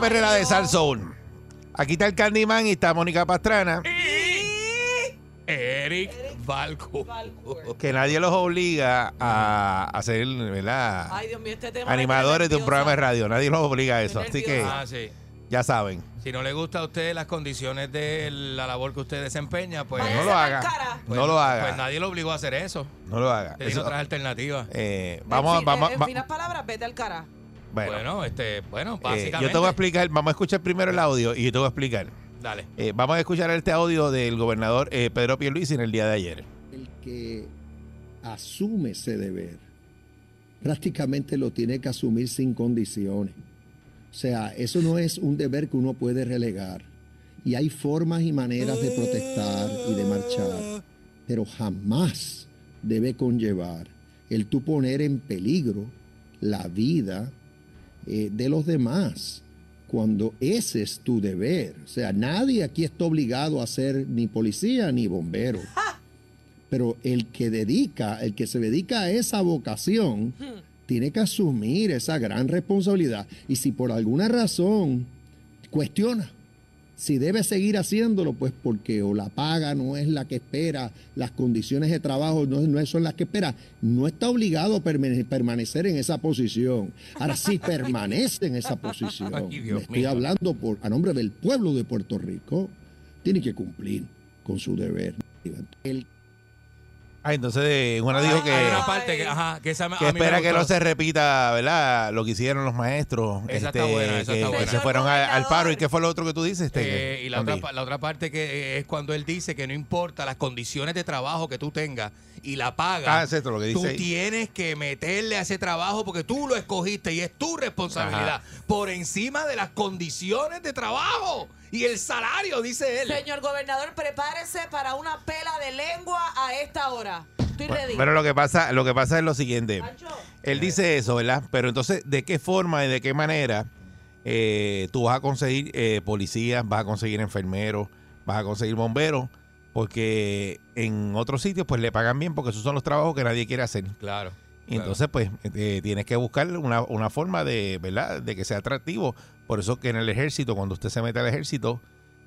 La perrera de Sal Soul. Aquí está el Candyman y está Mónica Pastrana. Eric Valco. Que nadie los obliga a hacer, ¿verdad? Ay, Dios mío, este tema. Animadores de un programa de radio. Nadie los obliga a eso. Así que. Ah, sí. ya saben. Si no le gusta a usted las condiciones de la labor que usted desempeña, pues, Váyase No lo haga. cara. pues- No lo haga. Pues nadie lo obligó a hacer eso. No lo haga. Tiene Eso- otras alternativas. eh, En vamos, fin, vamos, En va- finas palabras, vete al cara. Bueno, Bueno, este, bueno, eh, básicamente. yo te voy a explicar. Vamos a escuchar primero el audio y yo te voy a explicar. Dale. Eh, vamos a escuchar este audio del gobernador eh, Pedro Pierluisi en el día de ayer. el que asume ese deber prácticamente lo tiene que asumir sin condiciones. O sea, eso no es un deber que uno puede relegar. Y hay formas y maneras de protestar y de marchar, pero jamás debe conllevar el tú poner en peligro la vida eh, de los demás cuando ese es tu deber. O sea, nadie aquí está obligado a ser ni policía ni bombero. Pero el que dedica, el que se dedica a esa vocación, tiene que asumir esa gran responsabilidad. Y si por alguna razón cuestiona si debe seguir haciéndolo, pues porque o la paga no es la que espera, las condiciones de trabajo no, no son las que espera, no está obligado a permane- permanecer en esa posición. Ahora, si permanece en esa posición, Ay, Dios me estoy mío. hablando por, a nombre del pueblo de Puerto Rico, tiene que cumplir con su deber. El Ah, entonces eh, una dijo que, Hay una parte que, ajá, que, esa que a mí me espera que no se repita, ¿verdad? Lo que hicieron los maestros. este, Esa está buena, esa que, está que buena. se fueron a- al paro. ¿Y qué fue lo otro que tú dices? Este, Eh, y la otra, Andy? pa- la otra parte que eh, es cuando él dice que no importa las condiciones de trabajo que tú tengas y la paga, Ah, es esto lo que dice tú ahí. tienes que meterle a ese trabajo porque tú lo escogiste y es tu responsabilidad por encima de las condiciones de trabajo y el salario, dice él. Señor gobernador, prepárese para una pela de lengua a esta hora. Estoy ready. Bueno, lo que pasa, lo que pasa es lo siguiente. Pancho, Él dice eso, ¿verdad? Pero entonces, ¿de qué forma y de qué manera eh, tú vas a conseguir eh, policías, vas a conseguir enfermeros, vas a conseguir bomberos? Porque en otros sitios, pues le pagan bien porque esos son los trabajos que nadie quiere hacer. Claro. Y entonces, pues, eh, tienes que buscar una, una forma de, ¿verdad? De que sea atractivo. Por eso que en el ejército, cuando usted se mete al ejército,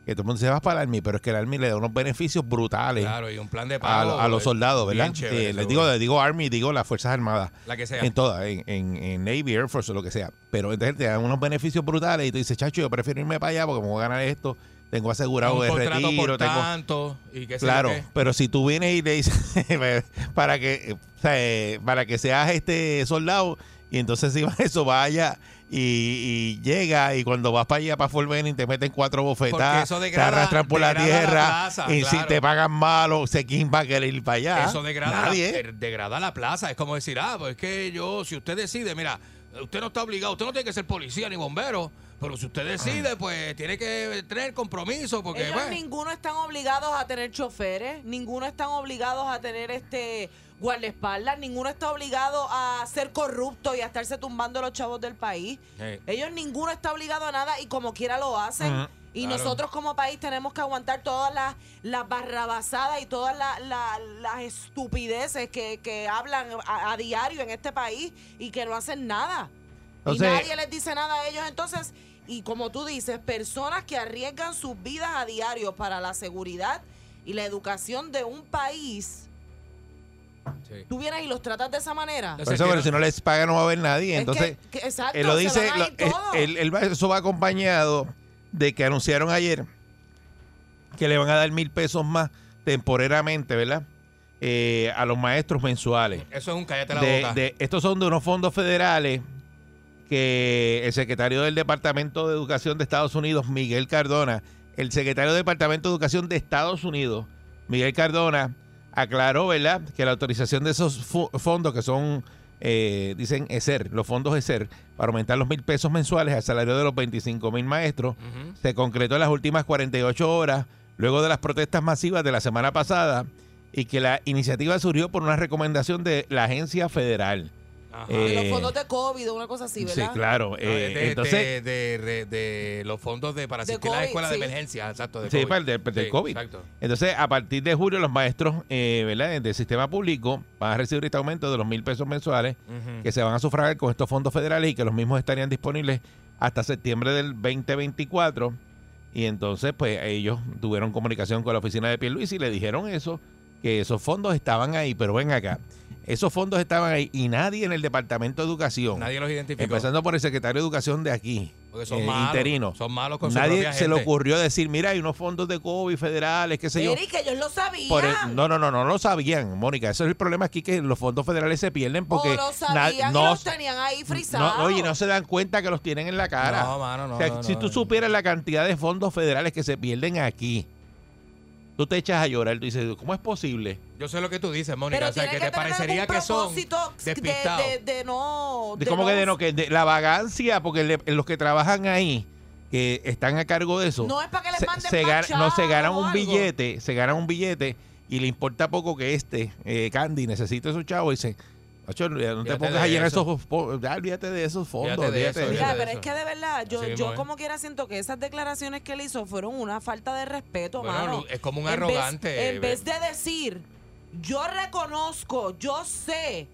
que todo el mundo se va para el Army, pero es que el Army le da unos beneficios brutales Claro, y un plan de pago. a los eh, soldados, ¿verdad? chévere, Eh, les digo, les digo Army, digo las Fuerzas Armadas. la que sea. En todas, en, en, en Navy, Air Force o lo que sea. Pero entonces te dan unos beneficios brutales y tú dices, chacho, yo prefiero irme para allá porque me voy a ganar esto, tengo asegurado un el contrato retiro, por tengo... tanto y yo Claro, pero si tú vienes y le dices para que para que seas este soldado y entonces si eso vaya y, y llega y cuando vas para allá para Fort Benning te meten cuatro bofetadas, eso te degrada- arrastran por la degrada la tierra plaza, y si te pagan malo, sé quién va a querer ir para allá. Eso degrada la, Nadie. eh, degrada la plaza. Es como decir, ah, pues es que yo, si usted decide, mira, usted no está obligado, usted no tiene que ser policía ni bombero, pero si usted decide, pues tiene que tener compromiso, porque ellos pues, ninguno están obligados a tener choferes, ninguno están obligados a tener este guardaespaldas, ninguno está obligado a ser corrupto y a estarse tumbando los chavos del país. Sí. Ellos ninguno está obligado a nada y como quiera lo hacen. Y Claro. nosotros como país tenemos que aguantar todas las, las barrabasadas y todas las, las- las estupideces que, que hablan a, a diario en este país y que no hacen nada. Y nadie les dice nada a ellos. Entonces, y como tú dices, personas que arriesgan sus vidas a diario para la seguridad y la educación de un país, Sí. tú vienes y los tratas de esa manera. Por eso, pero si no les paga no va a haber nadie. Es Entonces, que- que- exacto, él lo dice, lo- él- él eso va acompañado de que anunciaron ayer que le van a dar mil pesos más temporeramente, ¿verdad? eh, a los maestros mensuales. Eso es un cállate la De- boca. de- estos son de unos fondos federales que el secretario del Departamento de Educación de Estados Unidos, Miguel Cardona, el secretario del Departamento de Educación de Estados Unidos, Miguel Cardona, aclaró, ¿verdad?, que la autorización de esos fondos que son, eh, dicen ESER, los fondos ESER, para aumentar los mil pesos mensuales al salario de los 25 mil maestros, se concretó en las últimas 48 horas, luego de las protestas masivas de la semana pasada, y que la iniciativa surgió por una recomendación de la agencia federal. Ajá. Eh, De los fondos de COVID, una cosa así, Sí, ¿verdad? claro. No, eh, de, de- entonces, de, de- de- de los fondos de para asistir a la escuela sí. de emergencia, exacto. De Sí, COVID. para el del- del Sí, COVID. Exacto. entonces, a partir de julio, los maestros eh, ¿verdad? del sistema público van a recibir este aumento de los mil pesos mensuales que se van a sufragar con estos fondos federales y que los mismos estarían disponibles hasta septiembre del 2024. Y entonces, pues ellos tuvieron comunicación con la oficina de Pierluisi y le dijeron eso, que esos fondos estaban ahí, pero ven acá, esos fondos estaban ahí y nadie en el Departamento de Educación, Nadie los identificó. empezando por el secretario de Educación de aquí, porque son eh, malos. interino, Son malos con su nadie se le ocurrió decir, mira, hay unos fondos de COVID federales, qué sé yo. Eric, que ellos lo sabían. Por el- no, no, no, no lo sabían, Mónica. Ese es el problema aquí que los fondos federales se pierden porque o lo sabían y no, los tenían ahí frisados. no, oye, no se dan cuenta que los tienen en la cara. No, mano, no, o sea, no, si no, tú no. supieras la cantidad de fondos federales que se pierden aquí, tú te echas a llorar. Tú dices, ¿cómo es posible? Yo sé lo que tú dices, Mónica. O sea, que que te parecería algún que son de, despistados. de, de no... De ¿Cómo que de no? Que de la vagancia, porque le- los que trabajan ahí, que están a cargo de eso, No es para que les se, manden se no se ganan un algo. billete, se ganan un billete y le importa poco que este, eh, Candy, necesite esos chavos y dice, "Macho, no te pongas a de llenar eso. esos, po- ya, olvídate de esos fondos, Olvídate de olvídate eso, de Mira, Olvídate pero es que de verdad, yo, Así mismo yo es. como quiera siento que esas declaraciones que él hizo fueron una falta de respeto, Bueno, mano. es como un En vez- arrogante, En vez, de decir, yo reconozco, yo sé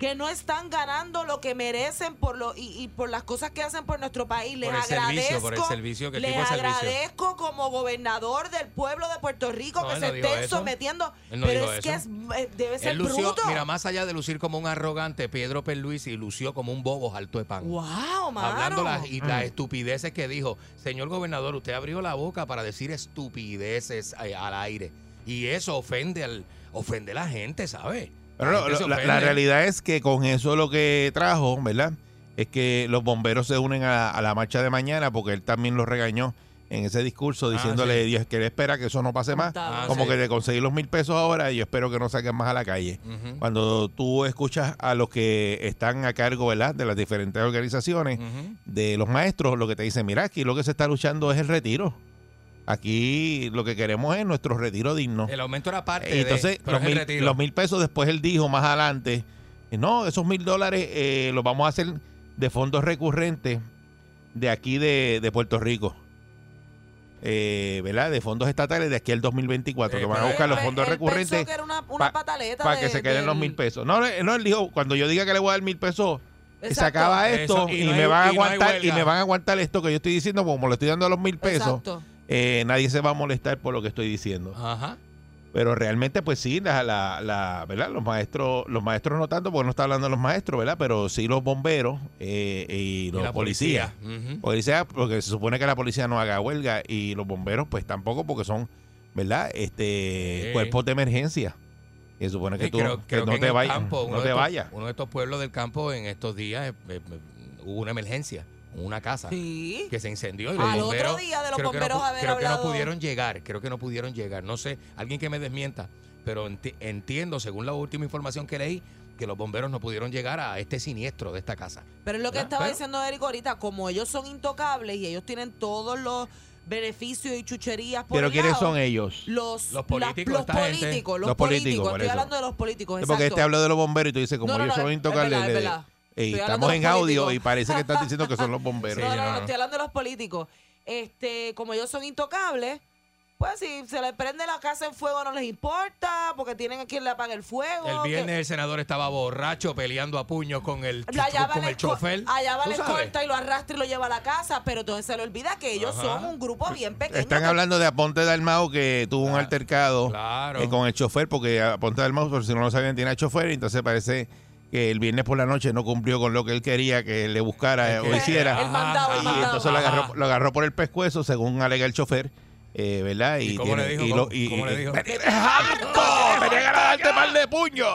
que no están ganando lo que merecen por lo y, y por las cosas que hacen por nuestro país. Les Por el servicio, agradezco. por el servicio, que les tipo de servicio. agradezco como gobernador del pueblo de Puerto Rico No, que se no estén eso. sometiendo. No pero es que es, eh, debe ser lució, bruto. mira, más allá de lucir como un arrogante, Pedro Perluisi lució como un bobo alto de pan. wow, mano. Hablando las, y las estupideces que dijo. Señor gobernador, usted abrió la boca para decir estupideces eh, al aire. Y eso ofende al ofende a la gente, ¿sabe? Pero no, la, realidad es que con eso lo que trajo, ¿verdad? Es que los bomberos se unen a, a la marcha de mañana porque él también los regañó en ese discurso Ah, diciéndole sí. Dios que él espera que eso no pase más. Ah, como sí. que de conseguir los mil pesos ahora, yo espero que no saquen más a la calle. Cuando tú escuchas a los que están a cargo, ¿verdad? De las diferentes organizaciones, de los maestros, lo que te dicen, mira, aquí lo que se está luchando es el retiro. Aquí lo que queremos es nuestro retiro digno. El aumento era parte Y entonces, de los mil, retiro. los mil pesos después él dijo más adelante, no, esos mil dólares eh, los vamos a hacer de fondos recurrentes de aquí de, de Puerto Rico. Eh, ¿Verdad? De fondos estatales de aquí al 2024, Eh, que van a buscar los Él- fondos él recurrentes pensó que era una, una pa- pataleta para que de- se queden los mil pesos. No, no, él dijo, cuando yo diga que le voy a dar mil pesos, que se Exacto. acaba esto Eso, y y, no me van a no aguantar y me van a aguantar esto que yo estoy diciendo, como le estoy dando los mil pesos, Exacto. Eh, nadie se va a molestar por lo que estoy diciendo. Ajá. Pero realmente, pues sí, la, la, la- ¿verdad? Los maestros, los maestros no tanto, porque no está hablando de los maestros, ¿verdad? Pero sí los bomberos eh, y los la policías. policía. Porque se supone que la policía no haga huelga y los bomberos, pues tampoco, porque son, ¿verdad? Este Sí. cuerpos de emergencia. Y se supone que Sí, tú creo- que no te vayas, uno no de te estos- vayas. Uno de estos pueblos del campo en estos días eh, eh, hubo una emergencia, una casa Sí. que se incendió y Al los otro bomberos día de los creo que no bomberos haber creo que no pudieron llegar, creo que no pudieron llegar, no sé, alguien que me desmienta, pero enti- entiendo según la última información que leí que los bomberos no pudieron llegar a este siniestro de esta casa. Pero es lo que estaba Pero- diciendo Eric ahorita, como ellos son intocables y ellos tienen todos los beneficios y chucherías por Pero el ¿quiénes lado, son ellos? Los, Los políticos, los esta gente. políticos, los Los políticos, políticos, por estoy eso. hablando de los políticos, Sí, porque exacto. este habló de los bomberos y tú dices, como No, no, ellos no, son es intocables, Estoy estamos en audio políticos. y parece que estás diciendo que son los bomberos. No, no, no, no, no. estoy hablando de los políticos. Este, como ellos son intocables, pues si se les prende la casa en fuego no les importa, porque tienen a quien le apague el fuego. El viernes que- el senador estaba borracho peleando a puños con el, con el chofer. Allá va ¿Tú la escolta y lo arrastra y lo lleva a la casa, pero entonces se le olvida que ellos Ajá. son un grupo bien pequeño. Están que- hablando de Aponte Dalmao que tuvo un Claro, altercado claro. eh, con el chofer, porque Aponte Dalmao, por si no lo sabían, tiene a chofer, y entonces parece que el viernes por la noche no cumplió con lo que él quería que le buscara eh, Es o hiciera. El mandado, el y entonces lo agarró, lo agarró por el pescuezo, según alega el chofer. eh, ¿Verdad? ¿Y cómo le dijo? y ¿Cómo- cómo le y- dijo? ¡Me tienes harto! ¡Me tienes darte par de puño.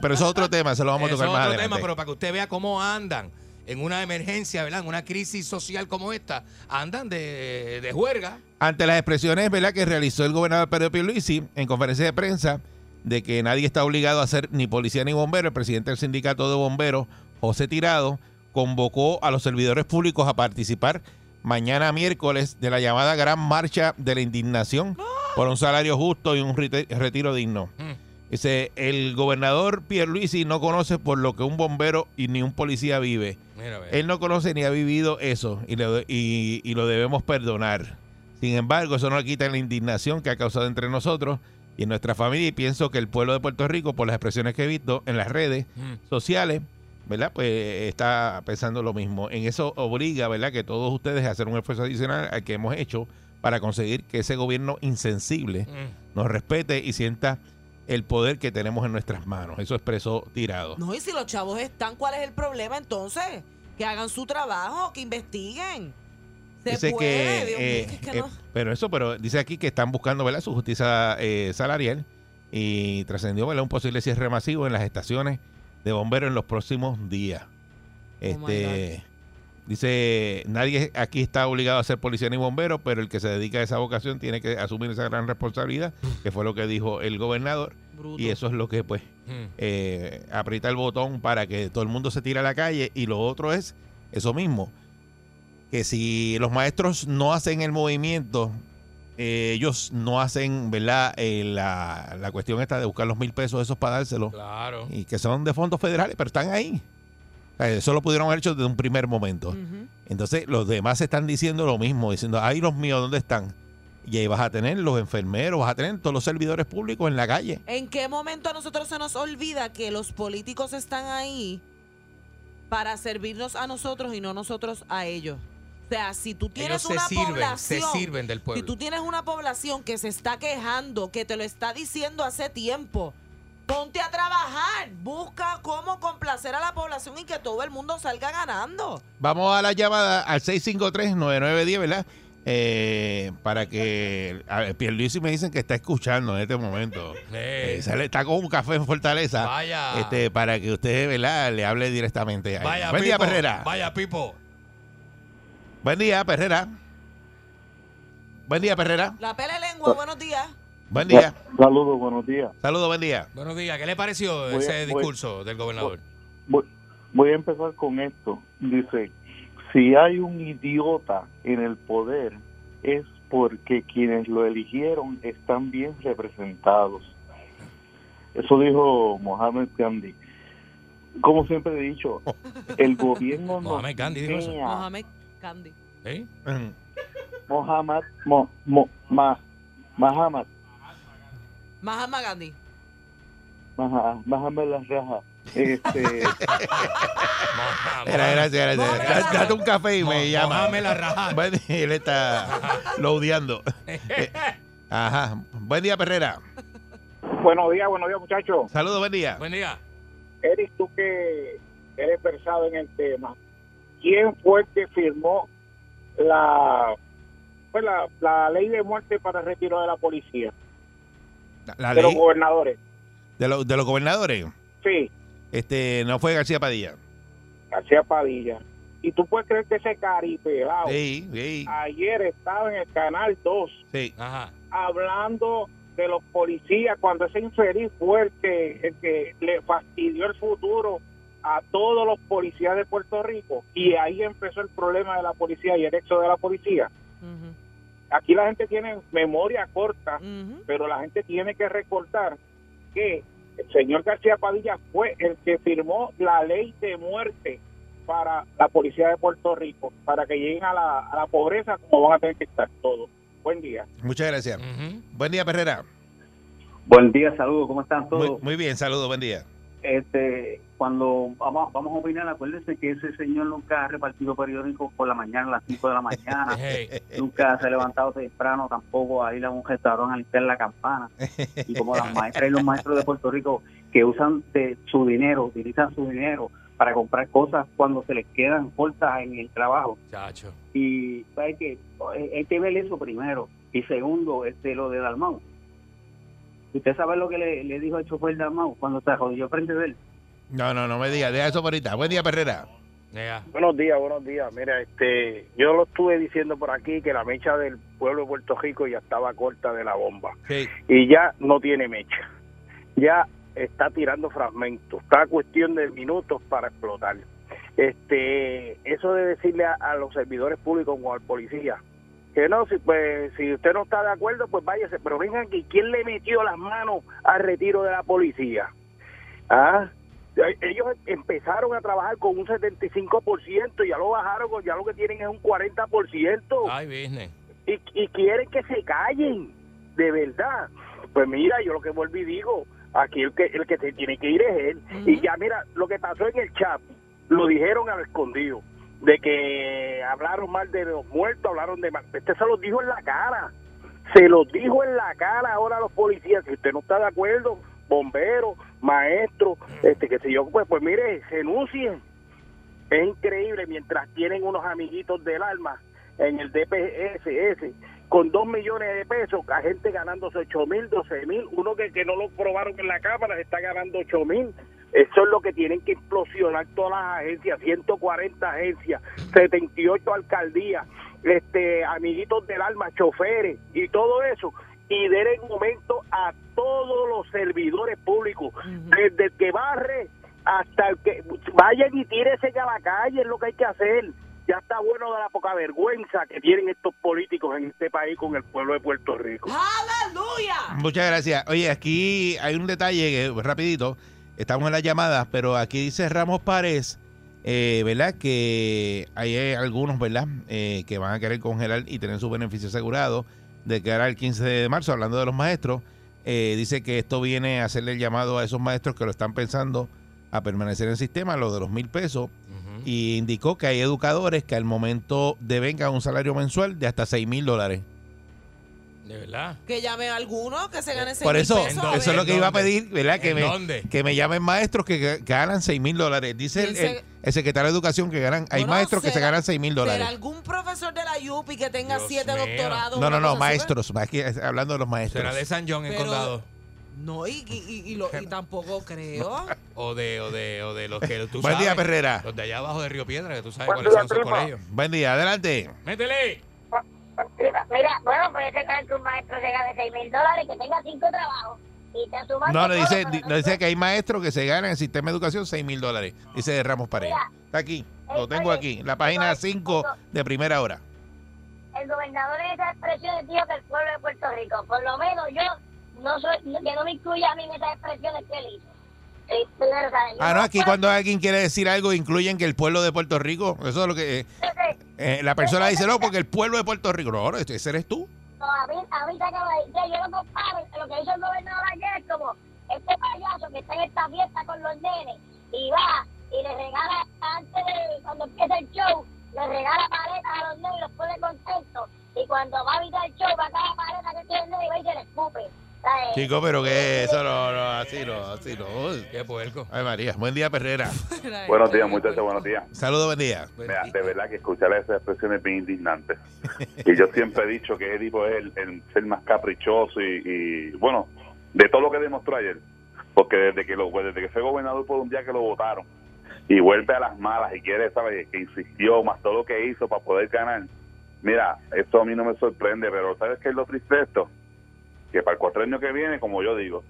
Pero eso es otro tema, se lo vamos a Eso tocar es más otro adelante. tema, pero para que usted vea cómo andan en una emergencia, ¿verdad? En una crisis social como esta, andan de, de juerga. Ante las expresiones ¿verdad? que realizó el gobernador Pedro Pierluisi en conferencia de prensa de que nadie está obligado a ser ni policía ni bombero, el presidente del sindicato de bomberos, José Tirado, convocó a los servidores públicos a participar mañana miércoles de la llamada Gran Marcha de la Indignación por un salario justo y un retiro digno. Mm. Dice, el gobernador Pierluisi no conoce por lo que un bombero y ni un policía vive. Mira. Él no conoce ni ha vivido eso y lo, y, y lo debemos perdonar. Sin embargo, eso no le quita la indignación que ha causado entre nosotros y en nuestra familia y pienso que el pueblo de Puerto Rico, por las expresiones que he visto en las redes Mm. sociales, ¿verdad? Pues está pensando lo mismo. En eso obliga, ¿verdad? Que todos ustedes a hacer un esfuerzo adicional al que hemos hecho para conseguir que ese gobierno insensible Mm. nos respete y sienta el poder que tenemos en nuestras manos. Eso expresó Tirado. No, y si los chavos están, ¿cuál es el problema entonces? Que hagan su trabajo, que investiguen. Se dice puede, que, Dios mío, eh, que es que eh, pero eso pero dice aquí que están buscando ¿verdad? su justicia eh, salarial y trascendió ¿verdad? un posible cierre masivo en las estaciones de bomberos en los próximos días Oh este dice nadie aquí está obligado a ser policía ni bombero pero el que se dedica a esa vocación tiene que asumir esa gran responsabilidad que fue lo que dijo el gobernador Bruto. y eso es lo que pues Mm. eh, aprieta el botón para que todo el mundo se tire a la calle y lo otro es eso mismo que si los maestros no hacen el movimiento eh, ellos no hacen verdad Eh, la, la cuestión esta de buscar los mil pesos esos para dárselos Claro. y que son de fondos federales pero están ahí. O sea, eso lo pudieron haber hecho desde un primer momento. Entonces los demás están diciendo lo mismo diciendo ay los míos dónde están y ahí vas a tener los enfermeros vas a tener todos los servidores públicos en la calle. ¿En qué momento a nosotros se nos olvida que los políticos están ahí para servirnos a nosotros y no nosotros a ellos? O sea, si tú tienes Ellos se una sirven, población, se sirven del pueblo. si tú tienes una población que se está quejando, que te lo está diciendo hace tiempo, ponte a trabajar, busca cómo complacer a la población y que todo el mundo salga ganando. Vamos a la llamada al 653-9910, ¿verdad? Eh, para que a ver, Pierluisi me dicen que está escuchando en este momento. Eh, Eh, sale- está con un café en Fortaleza. Vaya. Este, para que usted, ¿verdad? Le hable directamente a él. Vaya, Buen día. Perrera. Vaya, Pipo. Buen día, Perrera. Buen día, Perrera. La pele lengua, buenos días. Buen día. Saludos, buenos días. Saludos, buen día. Buenos días. ¿Qué le pareció Voy a- ese voy- discurso del gobernador? Voy, voy a empezar con esto. Dice, si hay un idiota en el poder es porque quienes lo eligieron están bien representados. Eso dijo Mohamed Gandhi. Como siempre he dicho, el gobierno nos Mohamed Gandhi dijo eso. Mohamed Candy. Mm. Mohamed, Mo- Mo- Ma- Mahamad, Mahatma Gandhi. Maha- Mahamad la raja. Este, Mohamed. Era, gracias, Mohamed gracias. Date un café y me llama. Mohamed la raja. Buen día, él está laudeando. Eh, Ajá. Buen día, Perrera. Buenos días, buenos días, muchachos. Saludos, buen día. Buen día. Eric, tú que eres versado en el tema, ¿quién fue el que firmó la, pues la, la ley de muerte para el retiro de la policía? La de los gobernadores. de, los- de los gobernadores. Sí, Este, no fue García Padilla. García Padilla. Y tú puedes creer que ese caripelado Sí, sí, ayer estaba en el Canal 2 sí. Ajá. hablando de los policías cuando ese infeliz fue el que, el que le fastidió el futuro a todos los policías de Puerto Rico y ahí empezó el problema de la policía y el éxodo de la policía. Aquí la gente tiene memoria corta, pero la gente tiene que recordar que el señor García Padilla fue el que firmó la ley de muerte para la policía de Puerto Rico, para que lleguen a la, a la pobreza como van a tener que estar todos. Buen día. Muchas gracias. Buen día, Perrera. Buen día, saludos, ¿cómo están todos? Muy, muy bien, saludos, buen día. Este, cuando vamos, vamos a opinar, acuérdense que ese señor nunca ha repartido periódicos por la mañana, a las 5 de la mañana, nunca se ha levantado temprano tampoco a ir a un restaurante a limpiar la campana. Y como las maestras y los maestros de Puerto Rico que usan de su dinero, utilizan su dinero para comprar cosas cuando se les quedan cortas en el trabajo. Chacho. Y hay que, hay que ver eso primero. Y segundo, este lo de Dalmau. ¿Usted sabe lo que le, le dijo el chofer de Amau cuando se jodió frente de él? No, no, no me digas, deja eso por ahorita. Buen día, Perrera. Buenos días, buenos días. Mira, este, yo lo estuve diciendo por aquí que la mecha del pueblo de Puerto Rico ya estaba corta de la bomba Sí. y ya no tiene mecha. Ya está tirando fragmentos. Está a cuestión de minutos para explotar. Este, eso de decirle a, a los servidores públicos o al policía que no, si pues si usted no está de acuerdo, pues váyase. Pero vengan aquí, ¿quién le metió las manos al retiro de la policía? Ah, ellos empezaron a trabajar con un 75% y ya lo bajaron, ya lo que tienen es un 40% Ay, business. y, y quieren que se callen, de verdad. Pues mira, yo lo que vuelvo y digo, aquí el que el que se tiene que ir es él. Y ya mira, lo que pasó en el chat, lo dijeron al escondido, de que hablaron mal de los muertos, hablaron de mal. Este se los dijo en la cara, se los dijo en la cara ahora a los policías, si usted no está de acuerdo, bomberos, maestros, este que sé yo, pues, pues mire, renuncien. Es increíble mientras tienen unos amiguitos del alma en el DPSS con dos millones de pesos, a gente ganándose ocho mil, doce mil, uno que, que no lo probaron en la Cámara se está ganando ocho mil. Eso es lo que tienen que implosionar todas las agencias, 140 agencias, 78 alcaldías, este amiguitos del alma, choferes y todo eso. Y den el momento a todos los servidores públicos, desde el que barre hasta el que vayan y tírese a la calle, es lo que hay que hacer. Ya está bueno de la poca vergüenza que tienen estos políticos en este país con el pueblo de Puerto Rico. ¡Aleluya! Muchas gracias. Oye, aquí hay un detalle que, rapidito, estamos en la llamada, pero aquí dice Ramos Párez, eh, ¿verdad? Que hay eh, algunos, ¿verdad? Eh, que van a querer congelar y tener su beneficio asegurado de que ahora el 15 de marzo, hablando de los maestros, eh, dice que esto viene a hacerle el llamado a esos maestros que lo están pensando a permanecer en el sistema, lo de los mil pesos, y indicó que hay educadores que al momento devengan un salario mensual de hasta seis mil dólares. De verdad. Que llame a alguno que se gane seis Por mil eso, pesos, eso es lo que iba a pedir, ¿verdad? Que ¿En me, dónde? que me llamen maestros que, ganan 6 mil dólares. Dice el, Piense- el- el secretario de Educación que ganan, hay Bueno, maestros que se será- ganan 6 mil ¿Será dólares. algún profesor de la UPI que tenga Dios siete mío. doctorados? No, no, una no, así, maestros. más que- hablando de los maestros. Será de San John en Pero- condado. No, y, y, y, lo- y tampoco creo. O de, o de, o de los que tú Buen sabes. día, Perrera. Los de allá abajo de Río Piedra, que tú sabes Buen cuáles día, son sus colegios. Buen día, adelante. ¡Métele! Mira, bueno, puede ser que un maestro se gane 6 mil dólares, que tenga cinco trabajos y te No, todo, dice, di- no no dice que hay maestros que se ganan en el sistema de educación 6 mil dólares. Dice Ramos Paredes. Está aquí, lo tengo aquí, la página 5 de primera hora. El gobernador en esas expresiones dijo que el pueblo de Puerto Rico, por lo menos yo no soy, que no me incluya a mí en esas expresiones que él hizo. Ah, no, aquí cuando alguien quiere decir algo, incluyen que el pueblo de Puerto Rico, eso es lo que... eh, eh, la persona dice, no, porque el pueblo de Puerto Rico, no, no, ese eres tú. No, a mí, a mí decir, yo lo comparo, lo que hizo el gobernador ayer es como este payaso que está en esta fiesta con los nenes y va y le regala antes de cuando empieza el show, le regala paletas a los nenes y los pone contentos y cuando va a evitar el show va a cada paleta que tiene el nene y va y se le escupe. Chico, pero que eso no, no, así no, así no. Uy. Qué puerco. Ay, María, buen día, Perrera. Buenos días, muchachos, buenos días. Saludos, buen día. Mira, de verdad que escuchar esas expresiones es bien indignante. Y yo siempre he dicho que Edipo es el, el ser más caprichoso y, y, bueno, de todo lo que demostró ayer. Porque desde que lo, desde que fue gobernador por un día que lo votaron y vuelve a las malas y quiere, ¿sabes? Que insistió, más todo lo que hizo para poder ganar. Mira, esto a mí no me sorprende, pero ¿sabes qué es lo triste de esto? Que para el cuatrenio que viene, como yo digo,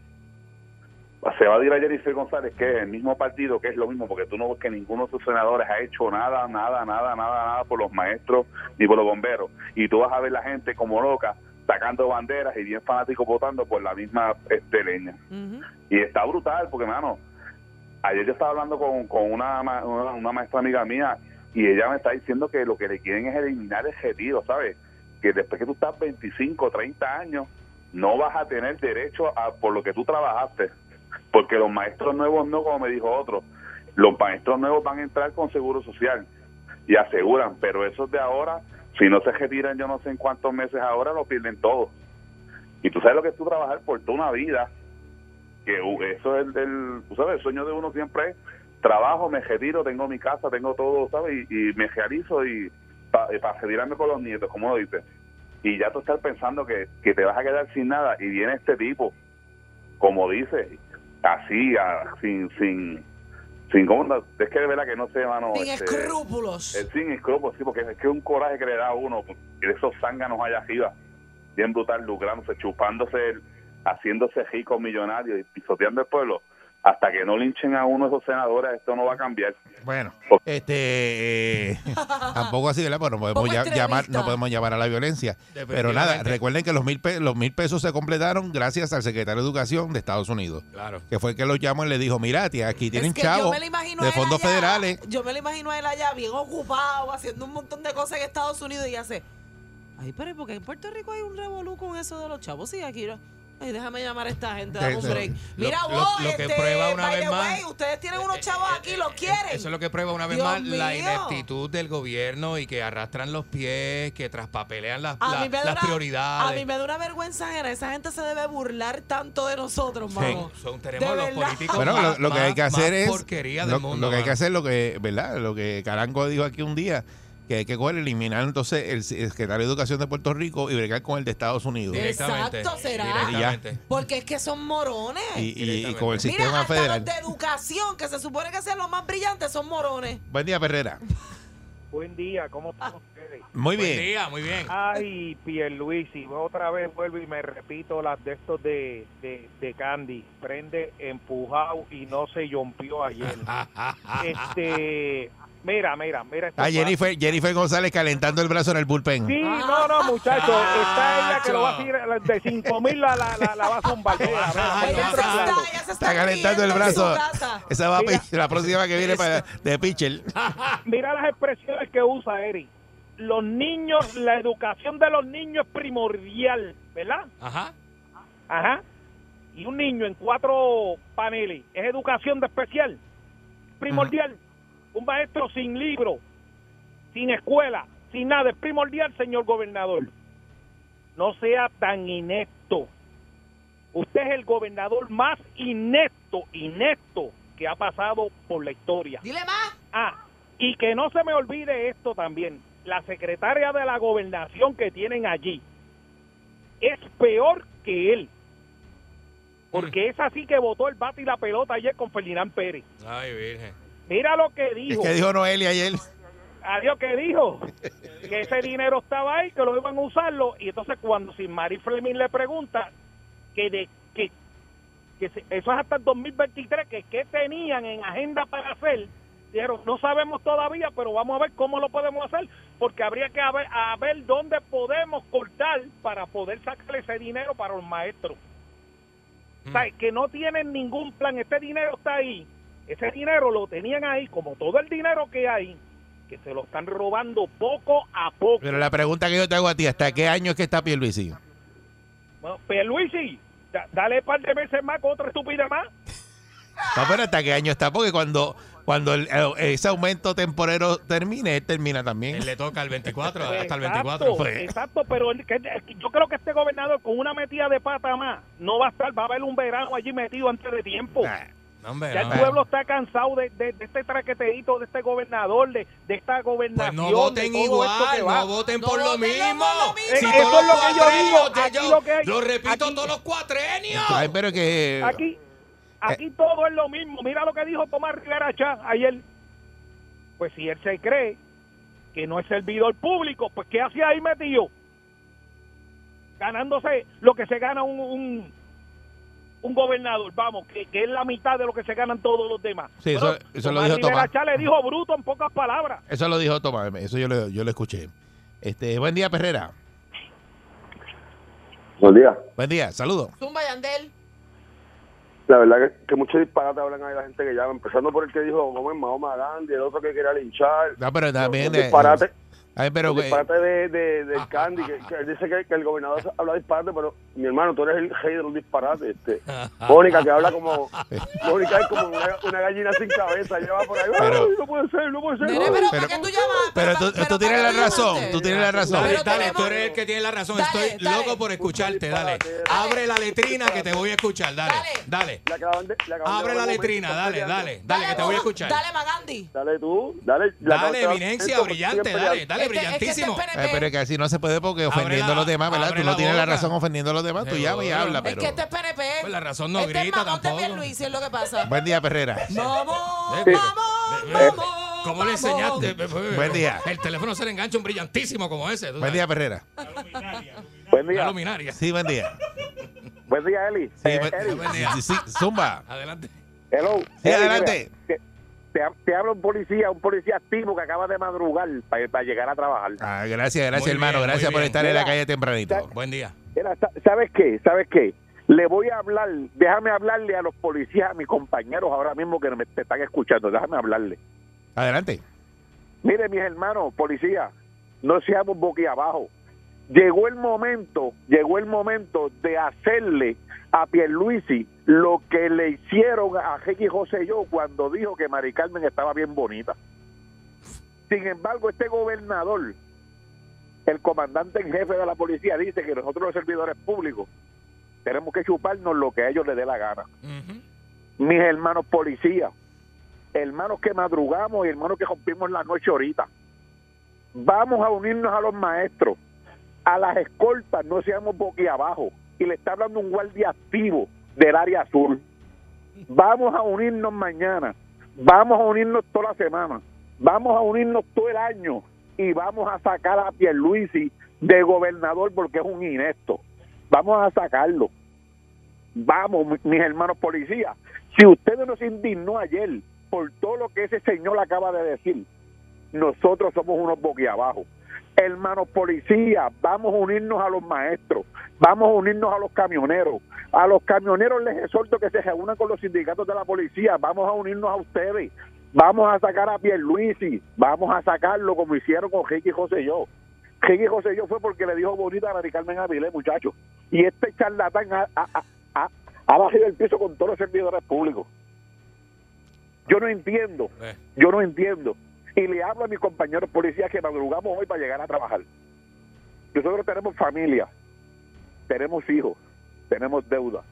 se va a ir a Jennifer González, que es el mismo partido, que es lo mismo, porque tú no ves que ninguno de sus senadores ha hecho nada, nada, nada, nada, nada por los maestros ni por los bomberos. Y tú vas a ver la gente como loca sacando banderas y bien fanáticos votando por la misma este, leña. Y está brutal, porque, mano, ayer yo estaba hablando con, con una, una, una maestra amiga mía y ella me está diciendo que lo que le quieren es eliminar el retiro, ¿sabes? Que después que tú estás 25, 30 años, no vas a tener derecho a por lo que tú trabajaste. Porque los maestros nuevos no, como me dijo otro, los maestros nuevos van a entrar con seguro social y aseguran, pero esos de ahora, si no se retiran yo no sé en cuántos meses ahora, lo pierden todo. Y tú sabes lo que es tú trabajar por toda una vida, que eso es el, el- sabes, el sueño de uno siempre es trabajo, me retiro, tengo mi casa, tengo todo, ¿sabes? Y, y me realizo y para retirarme con los nietos, como lo dices. Y ya tú estás pensando que, que te vas a quedar sin nada y viene este tipo como dice, así, a- sin, sin, sin, ¿cómo es que de verdad que no sé, mano. Sin este, escrúpulos. eh, sin escrúpulos, sí, porque es que es un coraje que le da a uno, y esos zánganos allá arriba, bien brutal, lucrándose, chupándose, el- haciéndose rico, millonario y pisoteando el pueblo. Hasta que no linchen a uno de esos senadores, esto no va a cambiar. Bueno, este eh, tampoco así, ¿verdad? Pues no podemos ya- llamar, no podemos llamar a la violencia. Pero nada, recuerden que los mil, pe- los mil pesos se completaron gracias al secretario de Educación de Estados Unidos. Claro. Que fue el que los llamó y le dijo, mira, tía, aquí tienen Es que chavos de fondos allá, federales. Yo me lo imagino a él allá bien ocupado, haciendo un montón de cosas en Estados Unidos y hace. Ay, pero ¿y por qué en Puerto Rico hay un revolú con eso de los chavos? Sí, aquí no. Ay, déjame llamar a esta gente, dame un break. Mira lo- vos, lo que este, prueba una by vez the más- way, ustedes tienen unos chavos aquí, los quieren. Eso es lo que prueba una vez Dios más la ineptitud del gobierno y que arrastran los pies, que traspapelean las, la- las una- prioridades. A mí me da una vergüenza ajena. Esa gente se debe burlar tanto de nosotros, mano. Son, tenemos De los verdad. políticos Bueno, lo, más- lo que hay que hacer es. porquería del mundo, lo que hay que hacer, lo que, ¿verdad? Lo que Carango dijo aquí un día, que hay que coger, eliminar entonces el secretario de Educación de Puerto Rico y bregar con el de Estados Unidos. Exacto, será. Porque es que son morones. Y, y- y con el Mira, sistema hasta federal. los de educación, que se supone que sean los más brillantes, son morones. Buen día, Perrera. Buen día, ¿cómo están ustedes? Muy Buen bien. día, muy bien. Ay, Pierluisi, otra vez vuelvo y me repito las de estos de, de, de Candy. Prende empujado y no se rompió ayer. este, mira, mira, mira. esto Ah, Jennifer, Jennifer González calentando el brazo en el bullpen. Sí, no, no, muchachos. Está ella que lo va a tirar de 5 mil la, la, la, la va a zumbar. Mira, mira. Está calentando el brazo. Esa va a Mira. la próxima que viene para, de pitcher. Mira las expresiones que usa Eric. Los niños, la educación de los niños es primordial, ¿verdad? Ajá. Ajá. Y un niño en cuatro paneles es educación de especial. Primordial. Un maestro sin libro, sin escuela, sin nada. Es primordial, señor gobernador. No sea tan inepto. Usted es el gobernador más inepto, inepto que ha pasado por la historia. Dile más. Ah, y que no se me olvide esto también. La secretaria de la gobernación que tienen allí es peor que él. Porque es así que votó el bate y la pelota ayer con Ferdinand Pérez. Ay, virgen. Mira lo que Es dijo. que dijo Noelia ayer. Adiós, que dijo que ese dinero estaba ahí, que lo iban a usarlo. Y entonces cuando Sin Mari Fleming le pregunta que de que, que se- eso es hasta el 2023, que qué tenían en agenda para hacer, dijeron, no sabemos todavía, pero vamos a ver cómo lo podemos hacer, porque habría que a ver, a ver dónde podemos cortar para poder sacar ese dinero para los maestros. O sea, que no tienen ningún plan, este dinero está ahí, ese dinero lo tenían ahí, como todo el dinero que hay, que se lo están robando poco a poco. Pero la pregunta que yo te hago a ti, ¿hasta qué año es que está Pierluisi? Bueno, Pierluisi, da- dale un par de meses más con otra estúpida más. No, pero ¿hasta qué año está? Porque cuando, cuando el- el- ese aumento temporero termine, él termina también. Él le toca al 24, hasta el Exacto, 24. Pues, Exacto, pero el que- el- yo creo que este gobernador con una metida de pata más no va a estar, va a haber un verano allí metido antes de tiempo. No, hombre, ya no. el pueblo está cansado de, de- de este traqueteíto, de este gobernador, de, de esta gobernación. Pues no voten igual, no voten por lo mismo. Eh, Si eso es lo que yo digo. ya Aquí yo lo que hay- lo repito aquí- todos los cuatrenios. Ay, pero que... Aquí, aquí todo es lo mismo. Mira lo que dijo Tomás Rivera Chá ayer. Pues si él se cree que no es servidor público, pues ¿qué hacía ahí metido? Ganándose lo que se gana un, un, un gobernador, vamos, que, que es la mitad de lo que se ganan todos los demás. Sí, eso- Bueno, eso lo Tomás dijo Tomás. Le dijo bruto en pocas palabras. Eso lo dijo Tomás, eso yo lo, yo lo escuché. Este, buen día, Perrera. Buen día. Buen día, saludos. Zumba Yandel. La verdad que, que muchos disparates hablan ahí la gente que llama, empezando por el que dijo Gómez Mahoma Gandhi, el otro que quería linchar. No, pero también... Eh, disparate, ay, pero, eh, disparate de, de, del Candy, que, que él dice que, que el gobernador habla disparate, pero mi hermano, tú eres el rey de los disparates. Este. Mónica, que habla como... Mónica es como una, una gallina sin cabeza, lleva por ahí, Pero- "Ay, no puede ser, no puede ser. Nene, ay". pero, pero- ¿para qué tú llamas? pero tú, tú tienes la razón, tú tienes la razón. Dale, dale, tú eres el que tiene la razón. Dale, Estoy dale. loco por escucharte, dale. Abre la letrina que te voy a escuchar, dale. Dale. Abre la letrina, dale, dale, dale, que te voy a escuchar. Dale, Magandi. Dale tú, dale. Dale, momento, brillante, siguen dale, Este- es que este brillantísimo. PNP Eh, pero es que así no se puede porque ofendiendo la- a los demás, ¿verdad? Tú no tienes la razón ofendiendo a los demás, tú llama y Seguro. habla, Es pero... que este es PNP. Pues la razón no este grita es tampoco. Pierluisi, es lo que pasa. Buen día, Perrera. Vamos, Eh, vamos, eh, vamos. ¿Cómo le enseñaste? Buen día. El teléfono se le engancha un brillantísimo como ese. Buen día, Perrera. Buen día. luminaria. Sí, buen día. Buen día, Eli. Sí, Eh, buen, día. Zumba. Adelante. hello. Sí, adelante. Te, te, habla un policía, un policía activo que acaba de madrugar para, llegar a trabajar. Ah, gracias, gracias, Muy hermano. bien, gracias por bien. estar en la calle tempranito. Buen día. Mira, ¿sabes qué? ¿Sabes qué? Le voy a hablar, déjame hablarle a los policías, a mis compañeros ahora mismo que me te están escuchando, déjame hablarle. Adelante. Mire, mis hermanos, policía, no seamos boquiabajo. Llegó el momento, llegó el momento de hacerle a Pierluisi lo que le hicieron a Ricky José yo cuando dijo que Mari Carmen estaba bien bonita. Sin embargo, este gobernador, el comandante en jefe de la policía, dice que nosotros los servidores públicos tenemos que chuparnos lo que a ellos les dé la gana. Mis hermanos policías, hermanos que madrugamos y hermanos que rompimos la noche ahorita. Vamos a unirnos a los maestros, a las escoltas, no seamos boquiabajo. Y le está hablando un guardia activo del área azul. Vamos a unirnos mañana, vamos a unirnos toda la semana, vamos a unirnos todo el año y vamos a sacar a Pierluisi de gobernador porque es un inepto. Vamos a sacarlo. Vamos, mi- mis hermanos policías. Si usted nos indignó ayer por todo lo que ese señor acaba de decir, nosotros somos unos boquiabajo. Hermanos policías, vamos a unirnos a los maestros, vamos a unirnos a los camioneros. A los camioneros les exhorto que se reúnan con los sindicatos de la policía, vamos a unirnos a ustedes, vamos a sacar a Pierluisi, vamos a sacarlo como hicieron con Ricky José y yo. Ricky José y yo fue porque le dijo bonita a Mari Carmen Avilés, muchachos. Y este charlatán ha, ha, ha- ha- ha bajado el piso con todos los servidores públicos. Yo no entiendo, Eh. yo no entiendo. Y le hablo a mis compañeros policías que madrugamos hoy para llegar a trabajar. Nosotros tenemos familia, tenemos hijos, tenemos deuda.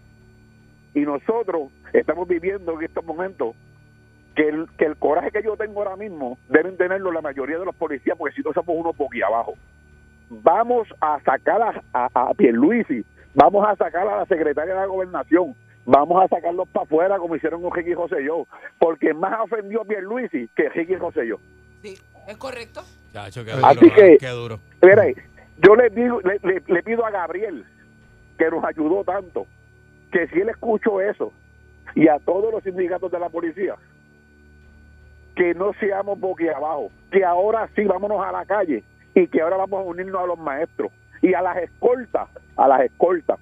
Y nosotros estamos viviendo en estos momentos que el, que el coraje que yo tengo ahora mismo deben tenerlo la mayoría de los policías porque si no somos unos boquiabajo. Vamos a sacar a, a, a Pierluisi, vamos a sacar a la secretaria de la gobernación, vamos a sacarlos para afuera como hicieron con Ricky José y yo, porque más ofendió a Pierluisi que Ricky José y yo. Sí, es correcto. Chacho, qué Así duro. que- ¿eh? Qué duro. Mire, yo le digo, le, le- le pido a Gabriel que nos ayudó tanto, que si él escuchó eso y a todos los sindicatos de la policía, que no seamos boquiabajo, que ahora sí vámonos a la calle y que ahora vamos a unirnos a los maestros y a las escoltas, a las escoltas,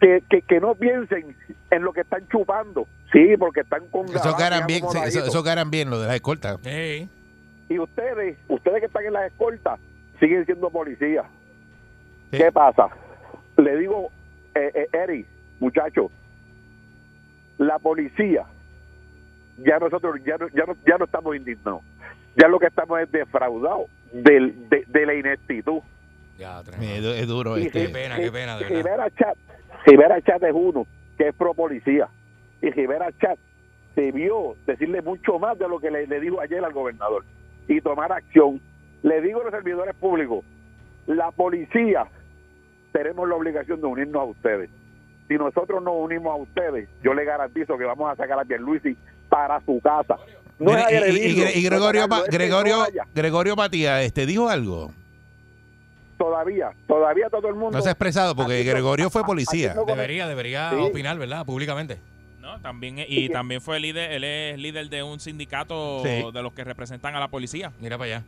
que, que, que no piensen en lo que están chupando, sí, porque están con Eso ganan bien, sí, eso, eso ganan bien, lo de la escolta. Y ustedes, ustedes que están en las escoltas, siguen siendo policías. ¿Qué pasa? Le digo, eh, eh, Eri, muchacho, la policía, ya nosotros ya no, ya no, ya no estamos indignados. Ya lo que estamos es defraudados del, de, de la ineptitud. Ya, Es, es duro. Y este. Qué pena, qué pena, de verdad. Rivera Chat, Rivera Chat es uno que es pro policía. Y Rivera Chat se vio decirle mucho más de lo que le, le dijo ayer al gobernador y tomar acción. Le digo a los servidores públicos, la policía tenemos la obligación de unirnos a ustedes. Si nosotros nos unimos a ustedes, yo le garantizo que vamos a sacar a Pierluisi para su casa. No y- y, y- Gregorio, que Gregorio. Gregorio Matías, este, ¿dijo algo? Todavía, todavía todo el mundo. No se ha expresado porque Aquí Gregorio fue policía. no- Debería, debería Sí. opinar, ¿verdad? Públicamente. No, también es- y también fue líder, él es líder de un sindicato Sí. de los que representan a la policía. Mira para allá.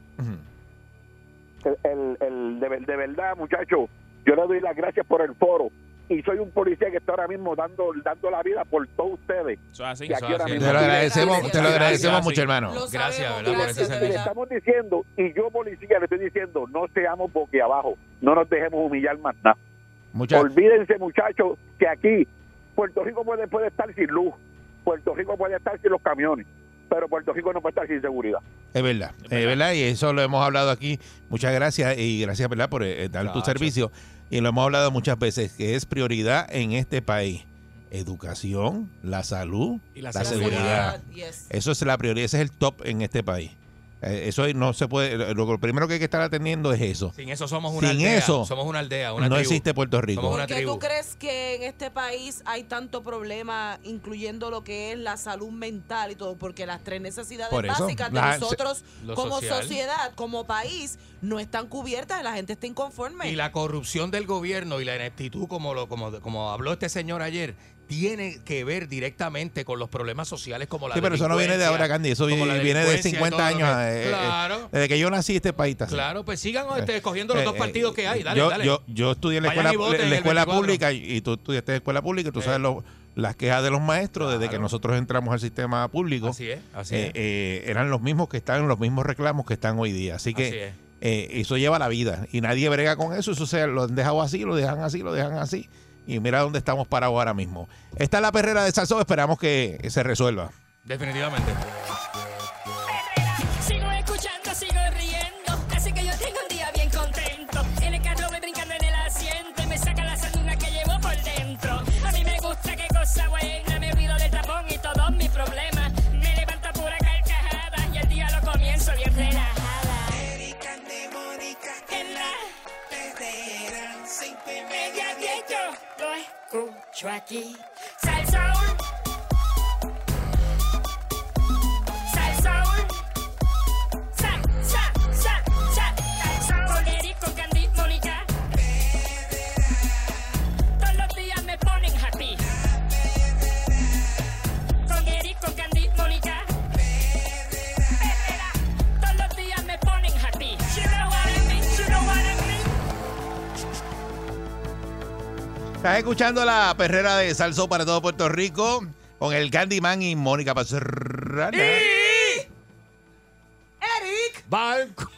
el, el- el- de, de verdad, muchachos, yo le doy las gracias por el foro y soy un policía que está ahora mismo dando dando la vida por todos ustedes. Eso es así. Y aquí ahora mismo- Te lo agradecemos, te lo agradecemos Gracias, mucho, hermano. Lo Gracias, sabemos, ¿verdad? Por ese Le estamos diciendo, y yo policía le estoy diciendo, no seamos boquiabajo, no nos dejemos humillar más nada. Muchas Olvídense, muchachos, que aquí Puerto Rico puede, puede estar sin luz, Puerto Rico puede estar sin los camiones, pero Puerto Rico no puede estar sin seguridad. Es verdad, es verdad, y eso lo hemos hablado aquí. Muchas gracias y gracias, ¿verdad?, por eh, dar tu servicio. Y lo hemos hablado muchas veces, que es prioridad en este país. Educación, la salud, Y la la seguridad. seguridad. Yes. Eso es la prioridad, ese es el top en este país. Eh, eso no se puede. Lo, lo primero que hay que estar atendiendo es eso. Sin eso somos una Sin aldea. eso, somos una aldea, una no tribu. existe Puerto Rico. Somos ¿Por qué tú crees que en este país hay tanto problema, incluyendo lo que es la salud mental y todo? Porque las tres necesidades Por eso, básicas de la- nosotros como social. sociedad, como país, no están cubiertas y la gente está inconforme. Y la corrupción del gobierno y la ineptitud, como, lo, como, como habló este señor ayer, tiene que ver directamente con los problemas sociales como la Sí, pero eso no viene de ahora, Candy. Eso la viene, de delincuencia y 50 todo lo años. que- eh, eh, Claro. desde que yo nací, este país está así. Claro, pues sigan este, escogiendo los Eh, dos eh, partidos que hay. Dale, yo, dale. Yo, yo estudié en la Vayan escuela, en la el escuela 24. pública y, tú estudiaste en escuela pública y tú sabes lo- las quejas de los maestros desde que nosotros entramos al sistema público. Así es, así eh, es. eh, eran los mismos que están los mismos reclamos que están hoy día. Así que Así es. eh, eso lleva la vida y nadie brega con eso. Eso se lo han dejado así, lo dejan así, lo dejan así. Y mira dónde estamos parados ahora mismo. Esta es la perrera de Salsón. Esperamos que se resuelva. Definitivamente. Yo lo Estás escuchando la perrera de Salsón para todo Puerto Rico con el Candyman y Mónica Pacerrana. Eric. Banco.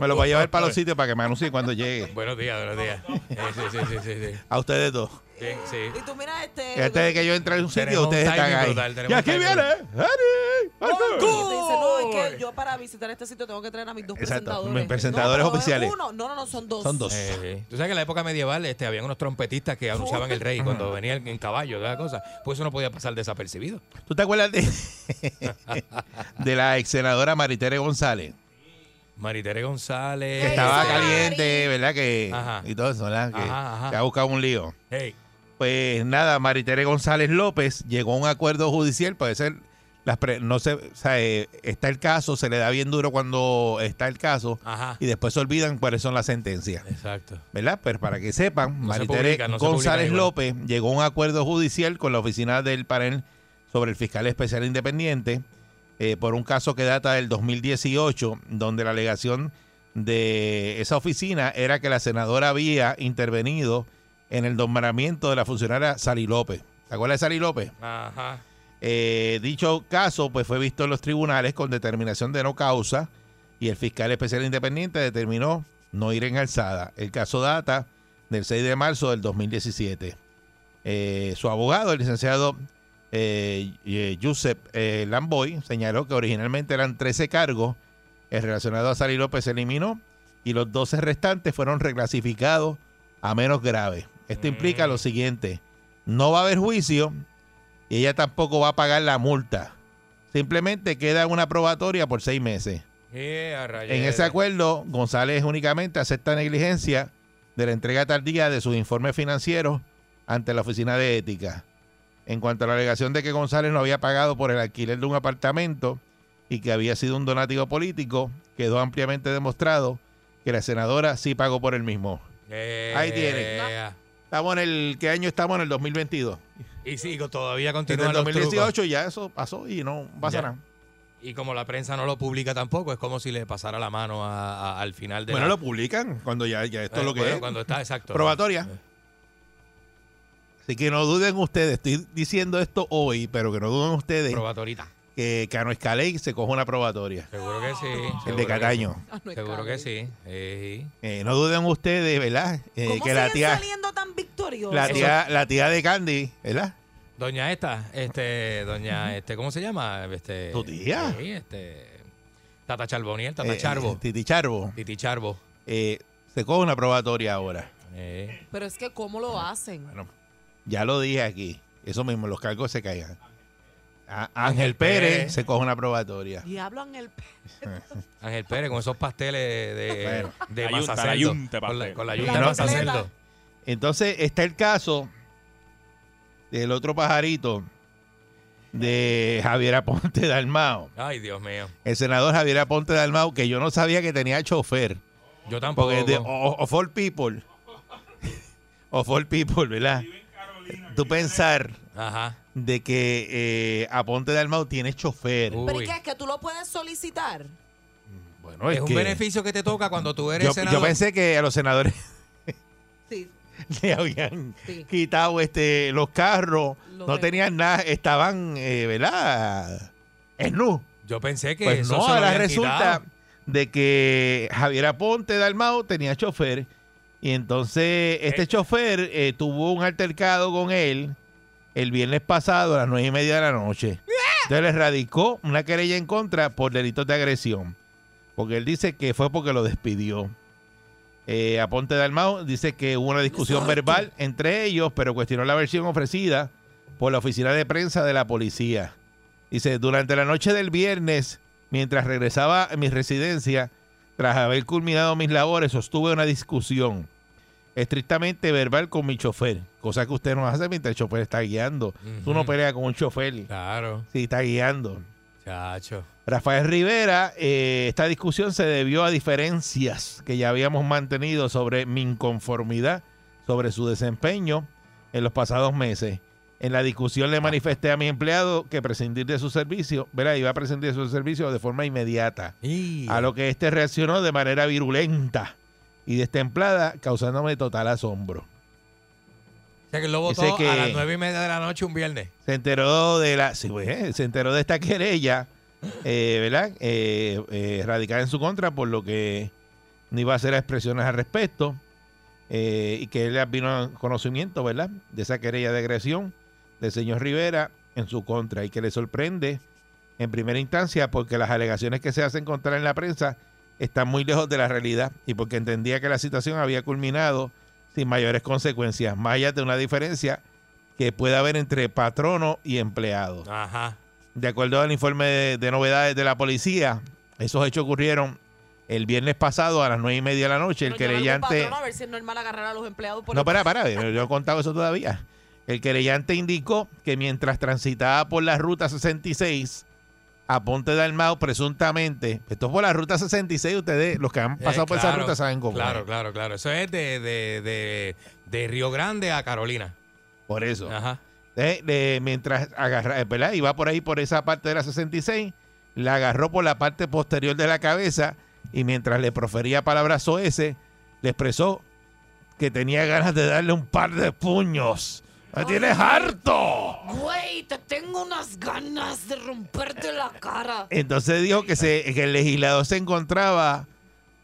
Me lo voy a llevar para los sitios para que me anuncie cuando llegue. Buenos días, buenos días. Sí, sí, sí, sí, sí. A ustedes dos. Sí. Y tú mira este... Antes de que yo entre en un sitio, Tenemos un ustedes están timing ahí. brutal, tenemos y un aquí timing viene. Y te dice, no, es que yo para visitar este sitio tengo que traer a mis dos Exacto, presentadores. mis presentadores No, pero es oficiales. Uno. No, no, no, son dos. Son dos. Eh, sí. Tú sabes que en la época medieval este, habían unos trompetistas que anunciaban el rey cuando venía en en caballo, toda la cosa. Pues eso no podía pasar desapercibido. ¿Tú te acuerdas de, de la ex senadora Maritere González? Maritere González. Que estaba caliente, ¿verdad? Que, Ajá. y todo eso, ¿verdad? Que, Ajá, ajá. que ha buscado un lío. Hey. Pues nada, Maritere González López llegó a un acuerdo judicial, puede ser, las pre- no sé, o sea, eh, está el caso, se le da bien duro cuando está el caso Ajá. y después se olvidan cuáles son las sentencias. Exacto. ¿Verdad? Pero para que sepan, No se Maritere publica, no se González. López llegó a un acuerdo judicial con la oficina del panel sobre el fiscal especial independiente eh, por un caso que data del 2018, donde la alegación de esa oficina era que la senadora había intervenido en el nombramiento de la funcionaria Sally López. ¿Te acuerdas de Sally López? Ajá. Eh, dicho caso pues fue visto en los tribunales con determinación de no causa y el fiscal especial independiente determinó no ir en alzada. El caso data del 6 de marzo del 2017. Eh, su abogado, el licenciado eh, eh, Josep eh, Lamboy, señaló que originalmente eran 13 cargos. El relacionado a Sally López se eliminó y los 12 restantes fueron reclasificados a menos graves. Esto implica lo siguiente: no va a haber juicio y ella tampoco va a pagar la multa. Simplemente queda una probatoria por seis meses. Yeah, En ese acuerdo, González únicamente acepta negligencia de la entrega tardía de sus informes financieros ante la Oficina de Ética. En cuanto a la alegación de que González no había pagado por el alquiler de un apartamento y que había sido un donativo político, quedó ampliamente demostrado que la senadora sí pagó por el mismo. Ahí tiene. Estamos en el ¿qué año estamos en el 2022? Y sí, todavía Desde continúan el los 2018 trucos. ya eso pasó y no pasa nada. Y como la prensa no lo publica tampoco, es como si le pasara la mano a- a- al final de Bueno, la- lo publican cuando ya, ya esto Eh, es lo que bueno, es. cuando está, exacto. Probatoria. Así que no duden ustedes, estoy diciendo esto hoy, pero que no duden ustedes Probatorita. Que Cano Escaley se coge una probatoria. Seguro que sí. El seguro de que Cataño. sí. Seguro que sí. Eh, Eh, no duden ustedes, ¿verdad? Eh, ¿Cómo que la tía, saliendo tan victoriosos? la tía, la tía de Candy, ¿verdad? Doña esta, este, doña, este, ¿cómo se llama? Este, ¿Tu tía? Sí, este, Tata Charboniel, Tata Eh, Charbo. eh, Titi Charbo. Titi Charbo. Eh, se coge una probatoria ahora. Eh, Pero es que ¿cómo lo hacen? Ya lo dije aquí. Eso mismo, los cargos se caigan. A- Ángel Pérez se coge una probatoria. Diablo en el Ángel Pérez con esos pasteles de, Bueno. de La yunta, yunta, con, la, pastel. con la Y yunta no- de masacerdo. Entonces está el caso del otro pajarito de Javier Aponte Dalmao. Ay, Dios mío. El senador Javier Aponte Dalmao, que yo no sabía que tenía chofer. Yo tampoco. Porque de, of, of all people, of all people, ¿verdad? Tú pensar Ajá. de que eh, Aponte Dalmao tiene chofer. ¿Pero y qué es que tú lo puedes solicitar? Bueno, es es un que beneficio que te toca cuando tú eres yo, senador. yo pensé que a los senadores Sí. le habían Sí. quitado este los carros, Lo no de- tenían nada, estaban, eh, ¿verdad? nu. Yo pensé que Pues eso no, se lo ahora habían resulta quitado. de que Javier Aponte Dalmao tenía chofer y entonces este chofer eh, tuvo un altercado con él el viernes pasado a las nueve y media de la noche. Entonces le radicó una querella en contra por delitos de agresión. Porque él dice que fue porque lo despidió. Eh, Aponte Dalmao dice que hubo una discusión Exacto. verbal entre ellos, pero cuestionó la versión ofrecida por la oficina de prensa de la policía. Dice, durante la noche del viernes, mientras regresaba a mi residencia, tras haber culminado mis labores, sostuve una discusión estrictamente verbal con mi chofer, cosa que usted no hace mientras el chofer está guiando. Tú no peleas con un chofer Claro, si está guiando. chacho. Rafael Rivera, eh, esta discusión se debió a diferencias que ya habíamos mantenido sobre mi inconformidad sobre su desempeño en los pasados meses. En la discusión le manifesté a mi empleado que prescindir de su servicio, ¿verdad? Iba a prescindir de su servicio de forma inmediata. Y- A lo que este reaccionó de manera virulenta y destemplada, causándome total asombro. O sea que lo votó que- a las nueve y media de la noche un viernes. se enteró de la sí, pues, se enteró de esta querella eh, verdad eh, eh, radicada en su contra por lo que no iba a hacer expresiones al respecto eh, y que él vino a conocimiento verdad de esa querella de agresión del señor Rivera en su contra y que le sorprende en primera instancia porque las alegaciones que se hacen contra él en la prensa están muy lejos de la realidad y porque entendía que la situación había culminado sin mayores consecuencias, más allá de una diferencia que puede haber entre patrono y empleado. Ajá. De acuerdo al informe de, de novedades de la policía, esos hechos ocurrieron el viernes pasado a las nueve y media de la noche. El Pero querellante... patrono a ver si es normal agarrar a los empleados por No, el- para, para, yo no he contado eso todavía. El querellante indicó que mientras transitaba por la ruta 66 a Ponte Dalmao, presuntamente, esto es por la ruta 66, ustedes, los que han pasado Eh, por esa ruta saben cómo. Claro, es. claro, claro. Eso es de, de, de, de Río Grande a Carolina. Por eso. Ajá. Eh, de- mientras agarra, eh, ¿verdad? iba por ahí por esa parte de la 66, la agarró por la parte posterior de la cabeza y mientras le profería palabras soeces, le expresó que tenía ganas de darle un par de puños. ¡La tienes harto! Güey, te tengo unas ganas de romperte la cara. Entonces dijo que, se, que el legislador se encontraba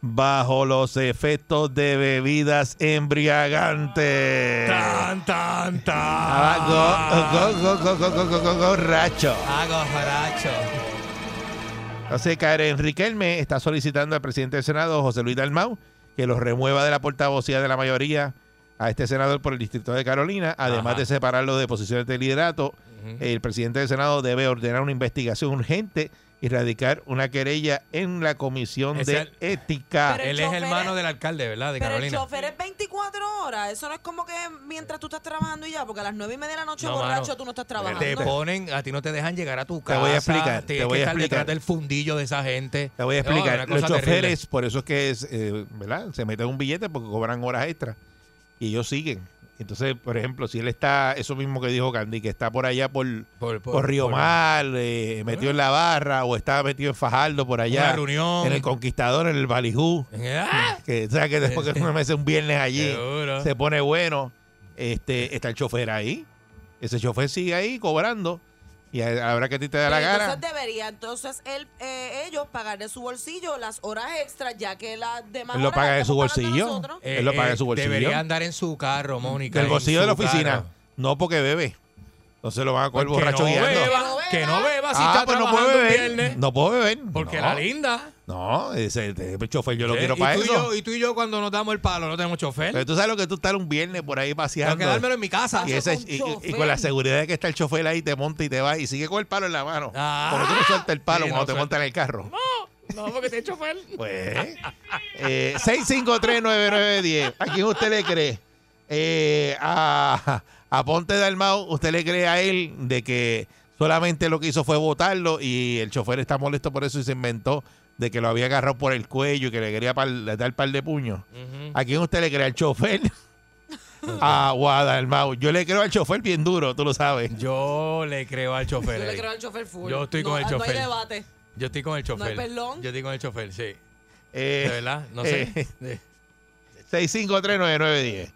bajo los efectos de bebidas embriagantes. Tan, tan, tan. Ah, go, go, go, gorracho. Ah, gorracho. Entonces, Karen Riquelme está solicitando al presidente del Senado, José Luis Dalmau, que los remueva de la portavocía de la mayoría a este senador por el distrito de Carolina, además Ajá. de separarlo de posiciones de liderato. El presidente del Senado debe ordenar una investigación urgente y radicar una querella en la Comisión de Ética. El Él es hermano es- del alcalde, ¿verdad? De Pero el Carolina. chofer es 24 horas. Eso no es como que mientras tú estás trabajando y ya, porque a las 9 y media de la noche No, borracho mano. tú no estás Te trabajando. ponen, a ti no te dejan llegar a tu Te casa. voy a explicar, te voy que a estar explicar. detrás del fundillo de esa gente. Te voy a explicar. Los cosa terrible. choferes, por eso es que es, eh, ¿verdad? Se meten un billete porque cobran horas extras y ellos siguen. Entonces, por ejemplo, si él está, eso mismo que dijo Candy, que está por allá por, Por, por, Río Mar, eh, metido en la barra, o está metido en Fajardo por allá. Una reunión. En el Conquistador, en el Balijú. ¡Ah! Que, o sea, que después que uno me hace un viernes allí, se pone bueno. Este, está el chofer ahí. Ese chofer sigue ahí cobrando. Y a- habrá que a ti te da la gana. entonces debería entonces él, eh, ellos pagar de su bolsillo las horas extras, ya que las demás Él lo paga de su bolsillo. Él lo paga de su bolsillo. Debería andar en su carro, Mónica. Del bolsillo de la oficina. carro. No porque bebe. Entonces lo van a coger Porque borracho no guiando. beba, Que no Que no beba si Ah, está pues no puedo un beber. viernes. No puedo beber. Porque No. la linda. No, ese, ese chofer yo lo quiero para eso. Y, yo, y tú y yo cuando nos damos el palo no tenemos chofer. Pero tú sabes lo que tú estás un viernes por ahí paseando. Tengo que dármelo en mi casa. Y, ese- Con y- y- y chofer. con la seguridad de que está el chofer ahí, te monta y te va y sigue con el palo en la mano. Ah. Porque tú no sueltas el palo Sí, cuando no te suelta. montas en el carro. No, porque te he chofer. Pues, eh, 6539910. ¿A quién usted le cree? Eh, a, a Ponte Dalmau, ¿usted le cree a él de que solamente lo que hizo fue votarlo y el chofer está molesto por eso y se inventó de que lo había agarrado por el cuello y que le quería par- le dar par de puños? ¿A quién usted le cree? ¿Al chofer? a Guadalmau. Yo le creo al chofer bien duro, tú lo sabes. Yo le creo al chofer. Yo le Eric. creo al chofer full. Yo estoy con el No chofer. hay debate. Yo estoy con el chofer. No hay perdón. Yo estoy con el chofer, sí. Eh, de verdad, no sé. eh, 6539910.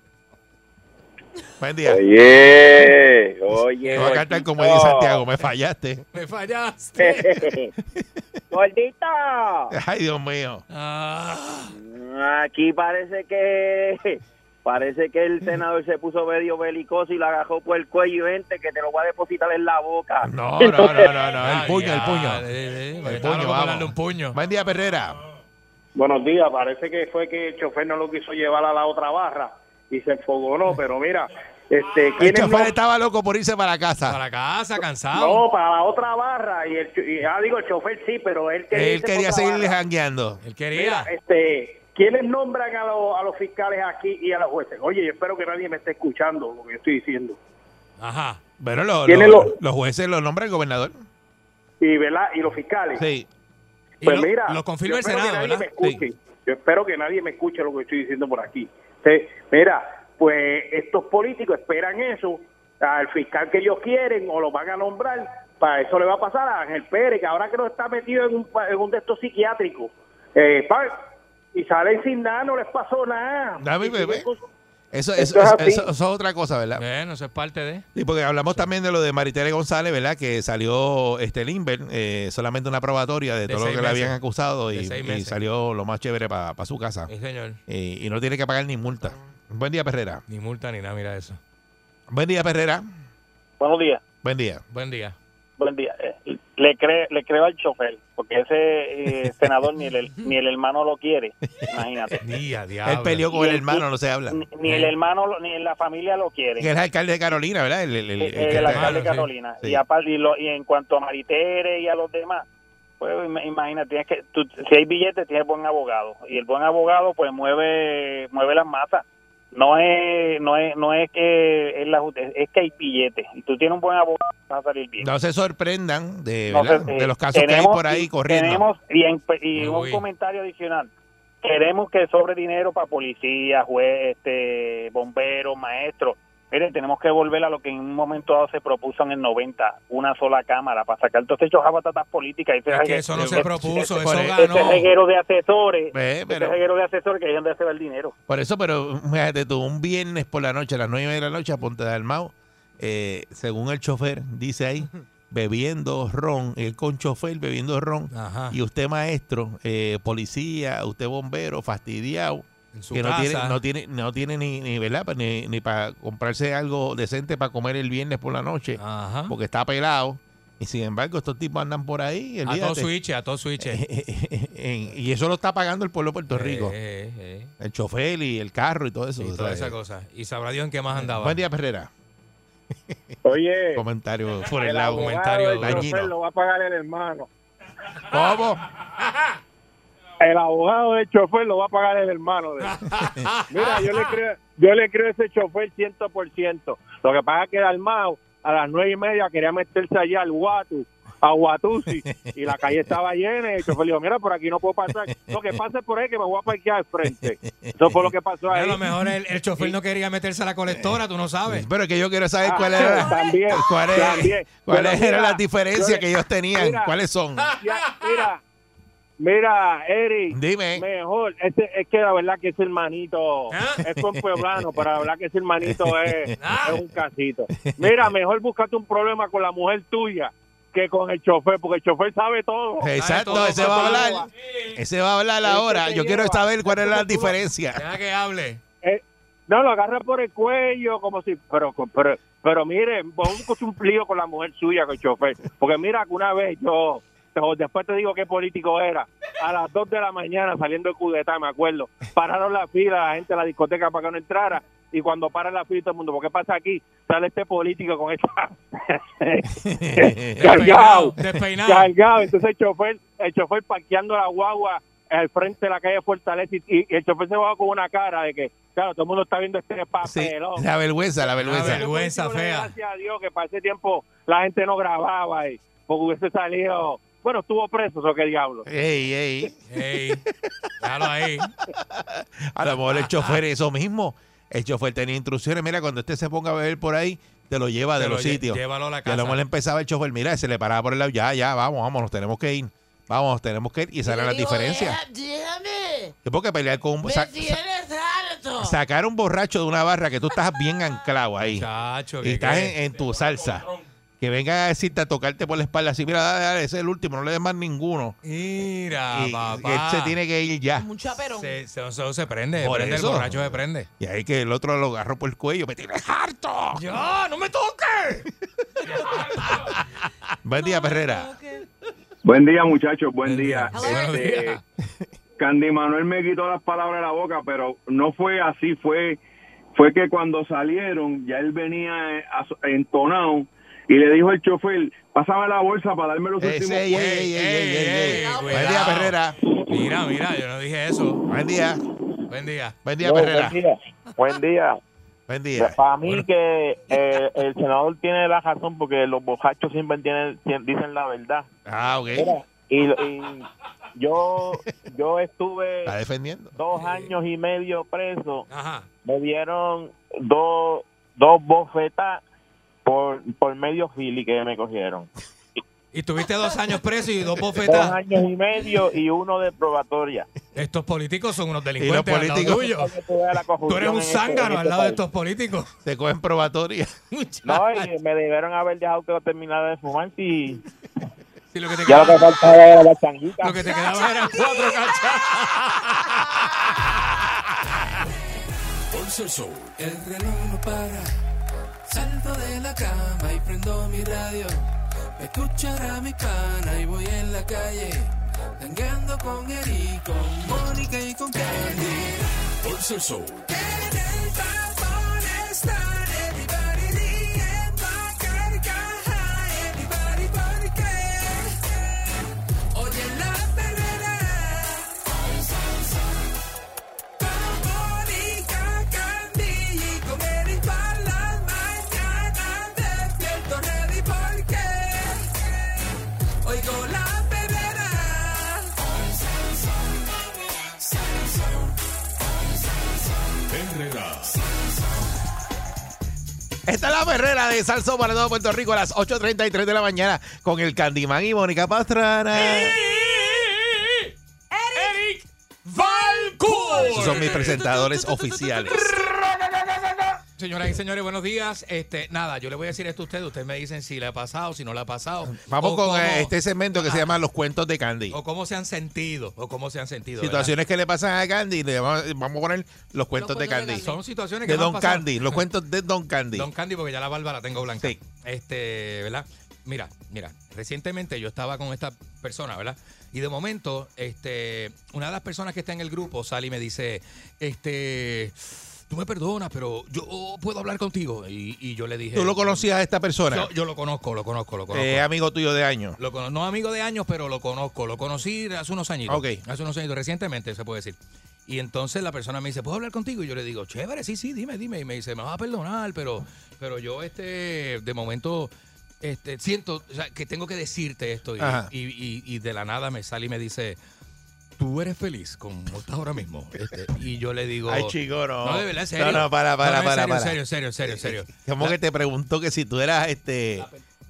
Buen día. Oye, oye. A cantar como dice Santiago, me fallaste. Me fallaste. Gordito. Ay, Dios mío. Ah. Aquí parece que parece que el senador se puso medio belicoso y lo agarró por el cuello y gente que te lo va a depositar en la boca. No, no, no, no, no. El puño, el puño. El puño, vamos. darle un puño. Buen día, Perrera. Buenos días, parece que fue que el chofer no lo quiso llevar a la otra barra y se enfogonó, pero mira, este, El ¿quiénes chofer no- estaba loco por irse para casa. Para casa, cansado. No, para la otra barra y el cho- y, ah, digo el chofer sí, pero él quería, Él quería seguirle jangueando. Él Mira, este, ¿quiénes nombran a, los- a los fiscales aquí y a los jueces? Oye, yo espero que nadie me esté escuchando lo que yo estoy diciendo. Ajá. Bueno, lo- ¿Quiénes lo- lo- los jueces los nombra el gobernador. Y, ¿verdad? y los fiscales. Sí. Pues Y lo- mira, lo confirma el Senado, que nadie ¿verdad? Yo espero que nadie me escuche lo que estoy diciendo por aquí. Mira, pues estos políticos esperan eso al fiscal que ellos quieren o lo van a nombrar. Para eso le va a pasar a Ángel Pérez, que ahora que no está metido en un, pa- en un de estos psiquiátricos. Eh, pa- y salen sin nada, no les pasó nada. Dame, Y bebé. Eso, Esto eso, es eso, eso- eso es otra cosa, ¿verdad? Bueno, eso es parte de. Sí, porque hablamos también de lo de Maritere González, ¿verdad? Que salió este Limber, eh, solamente una probatoria de, De todo lo que le habían meses. acusado y, y meses. salió lo más chévere para su casa. Sí, señor. Y no tiene que pagar ni multa. Buen día, Perrera. Ni multa ni nada, mira eso. Buen día, Perrera. Buenos días. Buen día. Buen día. Buen día. Eh, Le, cre- le creo al chofer, porque ese eh, senador ni el, ni el hermano lo quiere. Imagínate. Día, Él peleó con el hermano, no se habla. Ni el hermano lo- ni la familia lo quiere. Que es el alcalde de Carolina, ¿verdad? El, el- el- Eh, el el, que está- alcalde de. Carolina. Sí. Y, aparte, y, lo- y en cuanto a Maritere y a los demás, pues im- imagínate, tienes que, tú- si hay billetes, tienes buen abogado. Y el buen abogado, pues mueve mueve las masas. No es no es no es que es, la, es que hay billetes. Y tú tienes un buen abogado, vas a salir bien. No se sorprendan de, los casos que hay tenemos- por ahí corriendo. Tenemos, y, en- y un comentario adicional. Queremos que sobre dinero para policía, juez, este, bomberos, maestros. Miren, tenemos que volver a lo que en un momento dado se propuso en el 90, una sola cámara, para sacar todo este chojabatatas políticas. Ese Es que regue- eso no se ese- propuso, ese- eso ese ganó. reguero de asesores, Ve, ese pero- reguero de asesores que es donde se va el dinero. Por eso, pero fíjate tú, un viernes por la noche, a las nueve de la noche, a Ponte de Almao, eh, según el chofer, dice ahí, bebiendo ron, él con chofer bebiendo ron, Ajá. y usted maestro, eh, policía, usted bombero, fastidiado, En su que no tiene, no tiene, no tiene ni, ni ¿verdad? Pues Ni, ni para comprarse algo decente para comer el viernes por la noche, porque está pelado. Y sin embargo, estos tipos andan por ahí. A todo switch, a todo switch. Y eso lo está pagando el pueblo de Puerto Rico. Eh, eh, El chofer y el carro y todo eso. Y toda esa cosa. Y sabrá Dios en qué más andaba. Buen día, Perrera. Oye, Comentario por el, el lado. Comentario dañino. lo va a pagar el hermano. ¿Cómo? El abogado del chofer lo va a pagar el hermano. de él. Mira, yo le creo, yo le creo a ese chofer ciento por ciento. Lo que pasa es que Dalmao a las nueve y media quería meterse allá al Guatu, a Guatusi, y la calle estaba llena y el chofer le dijo, mira, por aquí no puedo pasar. Lo que pase por ahí que me voy a parquear al frente. Eso fue lo que pasó A ahí. lo mejor el, el chofer no quería meterse a la colectora, tú no sabes. Pero es que yo quiero saber Ah, cuál era, también, cuál también. cuáles eran las diferencias que ellos tenían. mira, ¿Cuáles son? Ya, mira, mira, Eric. Dime. Mejor, este, es que la verdad que ese hermanito es con pueblano, pero la verdad que ese hermanito es, es un casito. Mira, mejor búscate un problema con la mujer tuya que con el chofer, porque el chofer sabe todo. Exacto, ese va a hablar. Ese va a hablar ahora. Yo quiero saber cuál es la diferencia. Deja que hable. Eh, no, lo agarra por el cuello, como si, pero, pero, Pero mire, busco un lío con la mujer suya, con el chofer. Porque mira que una vez yo, después te digo qué político era, a las 2 de la mañana saliendo de Cudetá, me acuerdo, pararon la fila, la gente de la discoteca para que no entrara. Y cuando para la fila todo el mundo, ¿por qué pasa aquí? Sale este político con esta... cargado, Despeinado. cargado. Entonces el chofer, el chofer parqueando la guagua al frente de la calle Fortaleza y, y el chofer se va con una cara de que, claro, todo el mundo está viendo este Sí, papelón. la vergüenza, la vergüenza. La vergüenza doy fea. Gracias a Dios que para ese tiempo la gente no grababa y porque hubiese salido. Bueno, estuvo preso, ¿o qué diablo? Ey, ey. Ey, déjalo ahí. A lo mejor el chofer, eso mismo. El chofer tenía instrucciones. Mira, cuando usted se ponga a beber por ahí, te lo lleva Te de lo los lle- sitios. llévalo a la Y a lo casa. mejor empezaba el chofer, mira, se le paraba por el lado. Ya, ya, vamos, vamos, nos tenemos que ir. Vamos, tenemos que ir. Y salen las diferencias. Déjame. Es porque pelear con un. Me sa- tienes harto. sacar un borracho de una barra que tú estás bien anclado ahí. Chacho, y que estás en tu salsa. Que venga a decirte a tocarte por la espalda así, mira, dale, dale, ese es el último, no le des más ninguno. Mira, y, papá. él se tiene que ir ya. Un chaperón. Se, se, se- se prende, Por prende eso. el borracho se prende. Y ahí que el otro lo agarró por el cuello, me tienes harto. ¡Ya! ¡No me toques! Buen día, Perrera. Buen día, muchachos, buen día. Este. Candy Manuel me quitó las palabras de la boca, pero no fue así, fue fue que cuando salieron ya él venía eh, entonado y le dijo al chofer, pásame la bolsa para darme los últimos ey, ey, ey, ey, ey, ey, ey. Buen día, Perrera. Mira, mira, yo no dije eso. Buen día. Buen día. Buen día, Perrera. Buen día. Buen día. Para mí que eh, el senador tiene la razón porque los borrachos siempre tienen, tien- dicen la verdad. Ah, ok. Mira, y, y yo yo estuve Está defendiendo. dos años y medio preso. Ajá. Me dieron dos dos bofetas por, por medio fili que me cogieron. Y tuviste dos años preso y dos Dos bofetas. años y medio y uno de probatoria. Estos políticos son unos delincuentes políticos-. Para que tú eres un este- zángano en al este lado de estos políticos. Te cogen probatoria. No, y me debieron haber dejado que yo terminara de fumar si Sí, lo que te ya lo que quedaba, faltaba era la changuita. lo que te quedaba eran cuatro cachas. El reloj no para. Salto de la cama y prendo mi radio. Escuchar a mi pana y voy en la calle. Tangueando con Eric, con Mónica y con Candy. Pulso el show. En el tapón están Esta es la Perrera de Salso para todo Puerto Rico a las 8.33 de la mañana con el Candyman y Mónica Pastrana. Eric Valcourt. Esos son mis presentadores oficiales. Señoras y señores, buenos días. Este, nada, yo le voy a decir esto a ustedes. Ustedes me dicen si le ha pasado, si no le ha pasado. Vamos o con cómo- eh, este segmento que se llama Los Cuentos de Candy. O cómo se han sentido. O cómo se han sentido. ¿verdad? Situaciones que le pasan a Candy, le vamos, vamos a poner los cuentos de Candy. Son situaciones que De han Don. Candy, los cuentos de Don Candy. Don Candy, porque ya la barba la tengo blanca. Sí. Este, ¿verdad? Mira, mira, recientemente yo estaba con esta persona, ¿verdad? Y de momento, este, una de las personas que está en el grupo sale y me dice, este, tú me perdonas, pero yo puedo hablar contigo. Y, y yo le dije. ¿Tú lo conocías a esta persona? Yo, yo lo conozco, lo conozco, lo conozco. Eh, amigo tuyo de años. Lo no amigo de años, pero lo conozco. Lo conocí hace unos añitos. Ok. Hace unos años, recientemente se puede decir. Y entonces la persona me dice, ¿puedo hablar contigo? Y yo le digo, chévere, sí, sí, dime, dime. Y me dice, me vas a perdonar, pero, pero yo, este, de momento, este, siento o sea, que tengo que decirte esto. Y- y- y de la nada me sale y me dice, tú eres feliz como estás ahora mismo. Este, y yo le digo, Ay, chico, no. No, de verdad, serio. No, no, para, para, No, no, para, serio, para. En serio, en serio, en serio, serio. Como La- que te preguntó que si tú eras este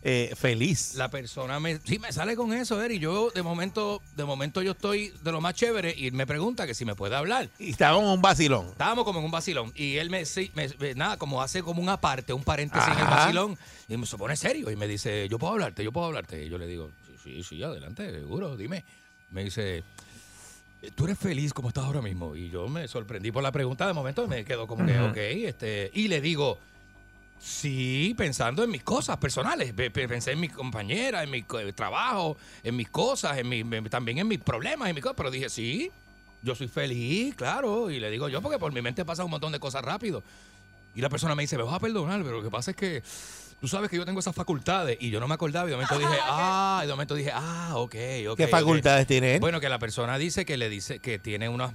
eh, feliz. la persona me sí me sale con eso, Eri. Yo de momento, de momento yo estoy de lo más chévere y me pregunta que si me puede hablar. Y estábamos en un vacilón. Estábamos como en un vacilón y él me, sí, me- nada, como hace como un aparte, un paréntesis en el vacilón y me se pone serio y me dice, yo puedo hablarte, yo puedo hablarte. Y yo le digo, sí, sí, sí, adelante, seguro, dime. Me dice, tú eres feliz como estás ahora mismo. Y yo me sorprendí por la pregunta, de momento me quedo como que, Ujú. ok, este, y le digo, Sí, pensando en mis cosas personales. Pe- pe- Pensé en mi compañera, en mi trabajo, en mis cosas, en mi, también en mis problemas, en mis cosas. Pero dije, sí, yo soy feliz, claro. Y le digo yo, porque por mi mente pasa un montón de cosas rápido. Y la persona me dice, me vas a perdonar, pero lo que pasa es que tú sabes que yo tengo esas facultades. Y yo no me acordaba. Y de momento dije, ah, y de momento dije, ah, ok, ok. ¿Qué ok". facultades tiene él? Bueno, que la persona dice que le dice que tiene unos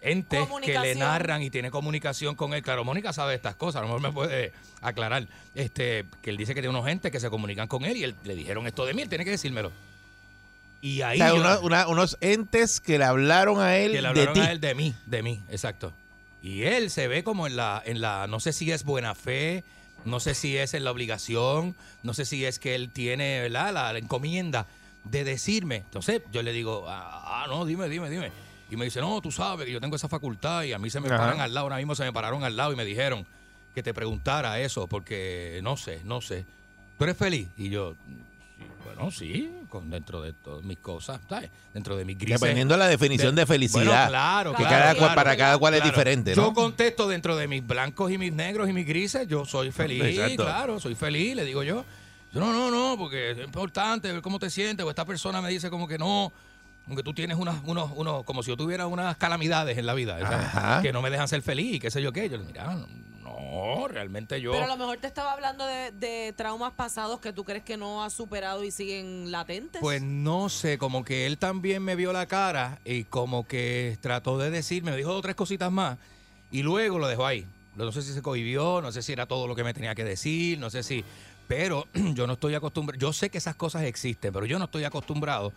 entes que le narran y tiene comunicación con él. Claro, Mónica sabe estas cosas, a lo mejor me puede aclarar. Este, que él dice que tiene unos entes que se comunican con él y él, le dijeron esto de mí, él tiene que decírmelo. Y ahí O sea, yo- una- una- unos entes que le hablaron a él que le de hablaron ti. a él de mí, de mí, exacto. Y él se ve como en la, en la, no sé si es buena fe, no sé si es en la obligación, no sé si es que él tiene, ¿verdad? La, la encomienda de decirme. Entonces yo le digo, ah, ah, no, dime, dime, dime. Y me dice, no, tú sabes que yo tengo esa facultad y a mí se me Ajá. paran al lado, ahora mismo se me pararon al lado y me dijeron que te preguntara eso porque no sé, no sé. ¿Tú eres feliz? Y yo, sí, bueno, sí, con, dentro de todas mis cosas, ¿sabes? Dentro de mis grises. Dependiendo de la definición de felicidad. Bueno, claro, Que claro, cada claro. para cada cual es diferente, Yo contesto dentro de mis blancos y mis negros y mis grises, yo soy feliz, Exacto. claro, soy feliz, le digo yo. Yo, No, no, no, porque es importante ver cómo te sientes, o esta persona me dice como que no, como que tú tienes unas, unos, unos, como si yo tuviera unas calamidades en la vida, ¿sabes? Que no me dejan ser feliz, qué sé yo qué. Yo le digo, mira, no, realmente yo... Pero a lo mejor te estaba hablando de, de traumas pasados que tú crees que no has superado y siguen latentes. Pues no sé, como que él también me vio la cara y como que trató de decirme, me dijo dos o tres cositas más y luego lo dejó ahí. No sé si se cohibió, no sé si era todo lo que me tenía que decir, no sé si... Pero yo no estoy acostumbrado, yo sé que esas cosas existen, pero yo no estoy acostumbrado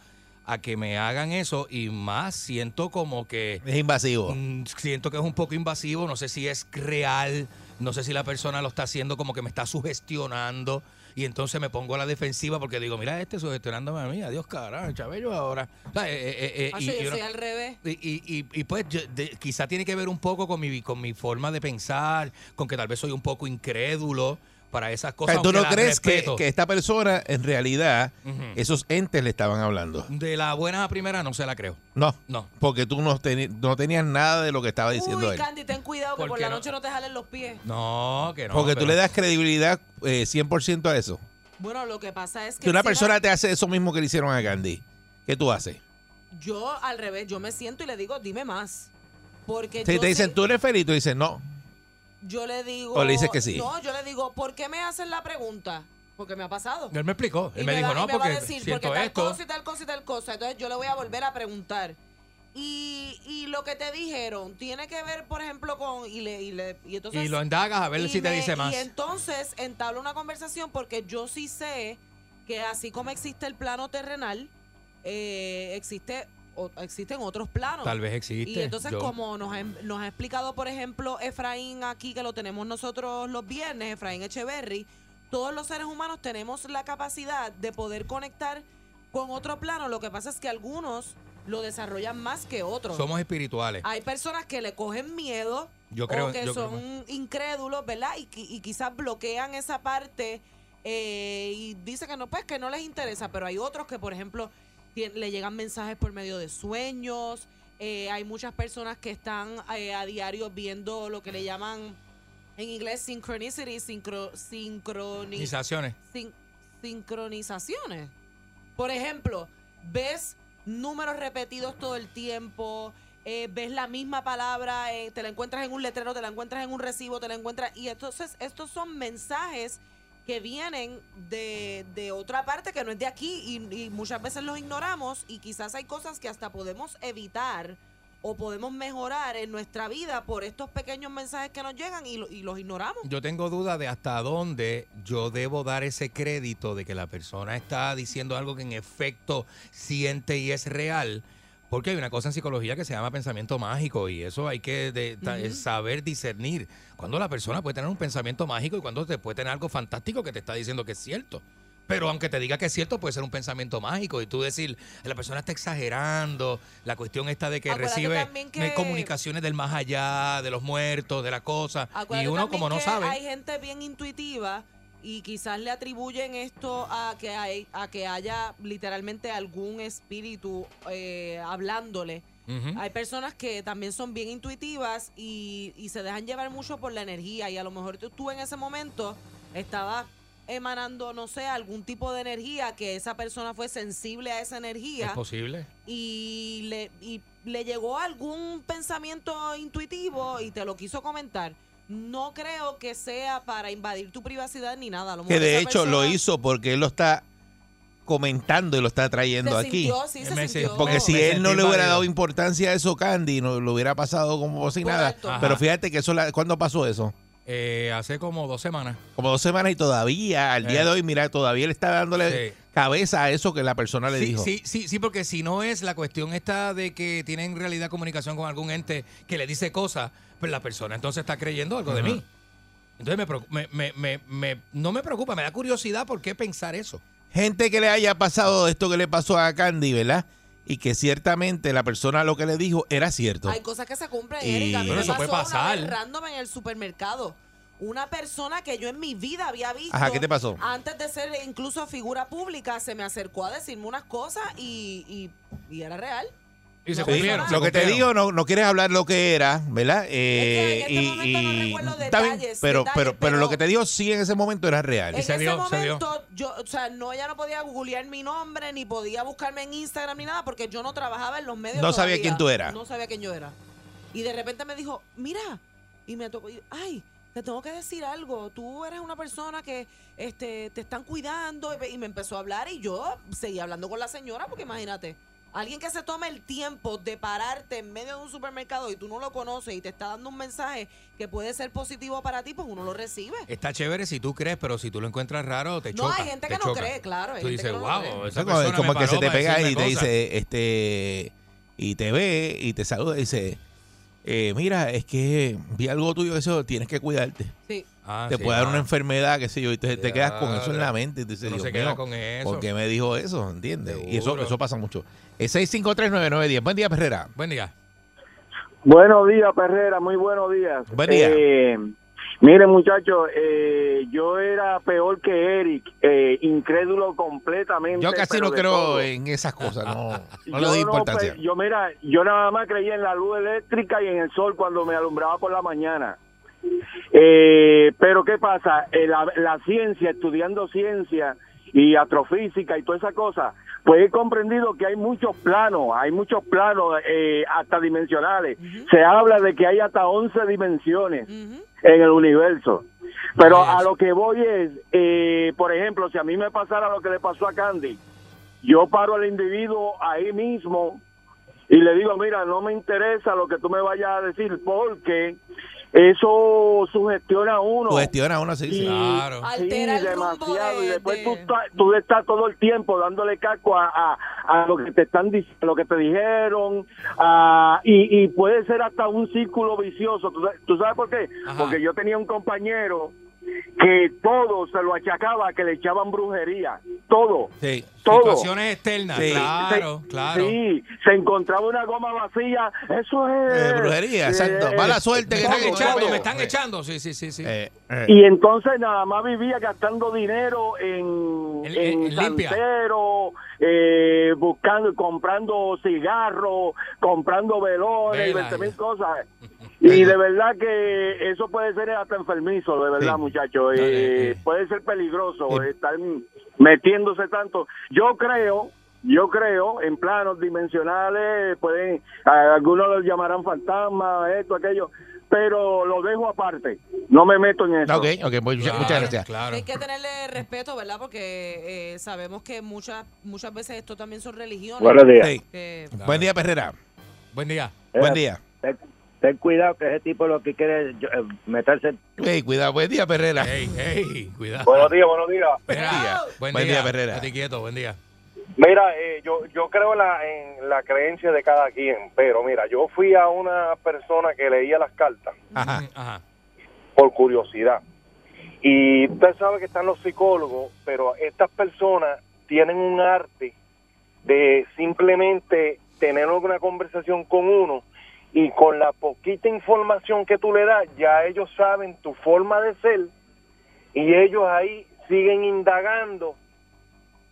a que me hagan eso y más siento como que... Es invasivo. Mm, siento que es un poco invasivo, no sé si es real, no sé si la persona lo está haciendo como que me está sugestionando y entonces me pongo a la defensiva porque digo, mira, este sugestionándome a mí, adiós carajo, chabello ahora. Eh, eh, eh, Ah, y- al revés. y, pues yo- de- quizá tiene que ver un poco con mi, con mi forma de pensar, con que tal vez soy un poco incrédulo para esas O cosas. sea, ¿Tú no crees que, esta persona, en realidad, esos entes le estaban hablando? De la buena a primera no se la creo. No. No. Porque tú no, tenías nada de lo que estaba diciendo Uy, él. Candy, ten cuidado que ¿Por la no? noche no te jalen los pies. No, que no. Porque tú le das credibilidad eh, 100% a eso. Bueno, lo que pasa es que... Si una persona te hace eso mismo que le hicieron a Gandhi, ¿qué tú haces? Yo al revés, yo me siento y le digo, dime más. Porque Si yo te dicen, sí- tú eres feliz, tú dices, no. Yo le digo... O le dices que sí. No, yo le digo, ¿por qué me hacen la pregunta? Porque me ha pasado. Él me explicó. Él Y me, dijo, va- y no, me va a porque decir, siento porque tal esto. cosa y tal cosa y tal cosa. Entonces yo le voy a volver a preguntar. Y, y lo que te dijeron tiene que ver, por ejemplo, con... Y, le, y, le- y entonces, y lo indagas a ver si te dice más. Y entonces entablo una conversación porque yo sí sé que así como existe el plano terrenal, eh, existe o- existen otros planos. Tal vez existe. Y entonces, Yo- como nos ha, nos ha explicado, por ejemplo, Efraín aquí, que lo tenemos nosotros los viernes, Efraín Echeverry, todos los seres humanos tenemos la capacidad de poder conectar con otro plano. Lo que pasa es que algunos lo desarrollan más que otros. Somos espirituales. Hay personas que le cogen miedo Yo creo- o que yo creo son incrédulos, ¿verdad? Y, qui- y quizás bloquean esa parte eh, y dicen que no, pues que no les interesa, pero hay otros que, por ejemplo, le llegan mensajes por medio de sueños. eh, hay muchas personas que están eh, a diario viendo lo que le llaman en inglés synchronicity, sincro, sincroni- Organizaciones. sin- sincronizaciones. Por ejemplo, ves números repetidos todo el tiempo, eh, ves la misma palabra, eh, te la encuentras en un letrero, te la encuentras en un recibo, te la encuentras. Y entonces estos son mensajes que vienen de, de otra parte que no es de aquí y, y muchas veces los ignoramos y quizás hay cosas que hasta podemos evitar o podemos mejorar en nuestra vida por estos pequeños mensajes que nos llegan y, y los ignoramos. Yo tengo duda de hasta dónde yo debo dar ese crédito de que la persona está diciendo algo que en efecto siente y es real. Porque hay una cosa en psicología que se llama pensamiento mágico y eso hay que de- Ujú. saber discernir. Cuando la persona puede tener un pensamiento mágico y cuando te puede tener algo fantástico que te está diciendo que es cierto. Pero aunque te diga que es cierto, puede ser un pensamiento mágico y tú decir, la persona está exagerando, la cuestión está de que Acuérdate recibe que- comunicaciones del más allá, de los muertos, de la cosa. Y uno como no que sabe. Hay gente bien intuitiva y quizás le atribuyen esto a que hay, a que haya literalmente algún espíritu eh, hablándole. Hay personas que también son bien intuitivas y, y se dejan llevar mucho por la energía y a lo mejor tú, tú en ese momento estaba emanando, no sé, algún tipo de energía, que esa persona fue sensible a esa energía ¿Es posible? y le, y le llegó algún pensamiento intuitivo y te lo quiso comentar. No creo que sea para invadir tu privacidad ni nada. A lo Que de hecho lo hizo porque él lo está comentando y lo está trayendo se aquí. sintió, sí, se Me sintió. sentí- Porque si Me él no le hubiera dado importancia a eso, Candy, no lo hubiera pasado como sin nada. Correcto. Ajá. Pero fíjate que eso, la- ¿cuándo pasó eso? Eh, hace como dos semanas. Como dos semanas y todavía, al día Eh. de hoy, mira, todavía él está dándole Sí. Cabeza a eso que la persona le Sí, dijo. sí, sí, sí, porque si no es la cuestión esta de que tienen en realidad comunicación con algún ente que le dice cosas, pues la persona entonces está creyendo algo de mí. Entonces me, me- me- me- me- no me preocupa, me da curiosidad por qué pensar eso. Gente que le haya pasado esto que le pasó a Candy, ¿verdad? Y que ciertamente la persona lo que le dijo era cierto. Hay cosas que se cumplen, Y- Erika. A mí Pero me eso pasó puede una pasar. vez random en el supermercado. Una persona que yo en mi vida había visto. Ajá, ¿qué te pasó? Antes de ser incluso figura pública, se me acercó a decirme unas cosas y, y, y era real. Y se Sí, lo que te digo, no, no quieres hablar lo que era, ¿verdad? Eh, Es que en este momento no recuerdo bien, detalles, pero, detalles, pero, pero, pero- lo que te digo sí en ese momento era real. En se ese dio, se dio. momento, yo, o sea, no, ella no podía googlear mi nombre, ni podía buscarme en Instagram, ni nada, porque yo no trabajaba en los medios. No sabía quién tú eras. No sabía quién yo era. Y de repente me dijo, mira, y me tocó, y- ay, te tengo que decir algo. Tú eres una persona que este, te están cuidando. Y, me- empezó a hablar y yo seguí hablando con la señora, porque imagínate. Alguien que se tome el tiempo de pararte en medio de un supermercado y tú no lo conoces y te está dando un mensaje que puede ser positivo para ti, pues uno lo recibe. Está chévere si tú crees, pero si tú lo encuentras raro, te No, choca. hay gente te que no choca. cree, claro, hay Tú gente dices, que no lo wow, cree. esa Es como, es persona como me que se te pega y te dice, este, y te ve y te saluda y dice, eh, mira, es que vi algo tuyo, eso tienes que cuidarte. Sí. Ah, te sí, puede dar ah. una enfermedad, qué sé yo, y te, te quedas con eso en la mente y te dices, uno Dios se queda mío, con eso. ¿por qué me dijo eso? ¿Entiendes? Y eso, eso pasa mucho. Es 6539910. Buen día, Perrera. Buen día. Buenos días, Perrera, muy buenos días. Buen día. Eh, mire, muchachos, eh, yo era peor que Eric, eh, incrédulo completamente. Yo casi no creo todo. en esas cosas, no, no le Yo doy importancia. yo, mira, yo nada más creía en la luz eléctrica y en el sol cuando me alumbraba por la mañana. Eh, pero ¿qué pasa? Eh, la, la ciencia, estudiando ciencia y astrofísica y toda esa cosa, pues he comprendido que hay muchos planos, hay muchos planos eh, hasta dimensionales. Se habla de que hay hasta 11 dimensiones en el universo. Pero a lo que voy es, eh, por ejemplo, si a mí me pasara lo que le pasó a Candy, yo paro al individuo ahí mismo y le digo, mira, no me interesa lo que tú me vayas a decir porque eso sugestiona a uno. Cuestiona a uno sí. Y- Claro. Sí, Altera el demasiado. de- y después de- tú, tú estás todo el tiempo dándole casco a, a, a lo que te están dic- lo que te dijeron a- y, y puede ser hasta un círculo vicioso. ¿Tú, sa- tú sabes por qué? Ajá. Porque yo tenía un compañero que todo se lo achacaba a que le echaban brujería. Todo. Sí. Todo. Situaciones externas, Sí. claro, Se- claro. Sí, se encontraba una goma vacía. Eso es. Eh, brujería, exacto. Mala suerte Me que están echando, todo. me están Eh, echando. Sí, sí, sí, sí. eh, eh. Y entonces nada más vivía gastando dinero en, En- en, en limpia. santero, eh, buscando, comprando cigarros, comprando velones, Vela, 20 mil cosas. Y de verdad que eso puede ser hasta enfermizo, de verdad, Sí. muchachos. Dale, Eh, eh. puede ser peligroso Sí. estar metiéndose tanto. Yo creo, yo creo, en planos dimensionales, pueden, algunos los llamarán fantasmas, esto, aquello, pero lo dejo aparte. No me meto en eso. Ok, ok, pues, muchas- Claro, muchas gracias. Claro. Hay que tenerle respeto, ¿verdad? Porque eh, sabemos que muchas muchas veces esto también son religiones. Buenos días. Sí. Buen día, Perrera. Buen día. Buen día. Ten, cuidado que ese tipo lo que quiere es eh, meterse Hey, cuidado, buen día, Perrera. Ey, ey, cuidado. Buenos días, buenos días. Buen día. Buen, Buen día, día, Perrera. Estate quieto, buen día. Mira, eh, yo, yo creo en la, en la creencia de cada quien, pero mira, yo fui a una persona que leía las cartas Ajá. Ajá. por curiosidad. Y usted sabe que están los psicólogos, pero estas personas tienen un arte de simplemente tener una conversación con uno y con la poquita información que tú le das, ya ellos saben tu forma de ser y ellos ahí siguen indagando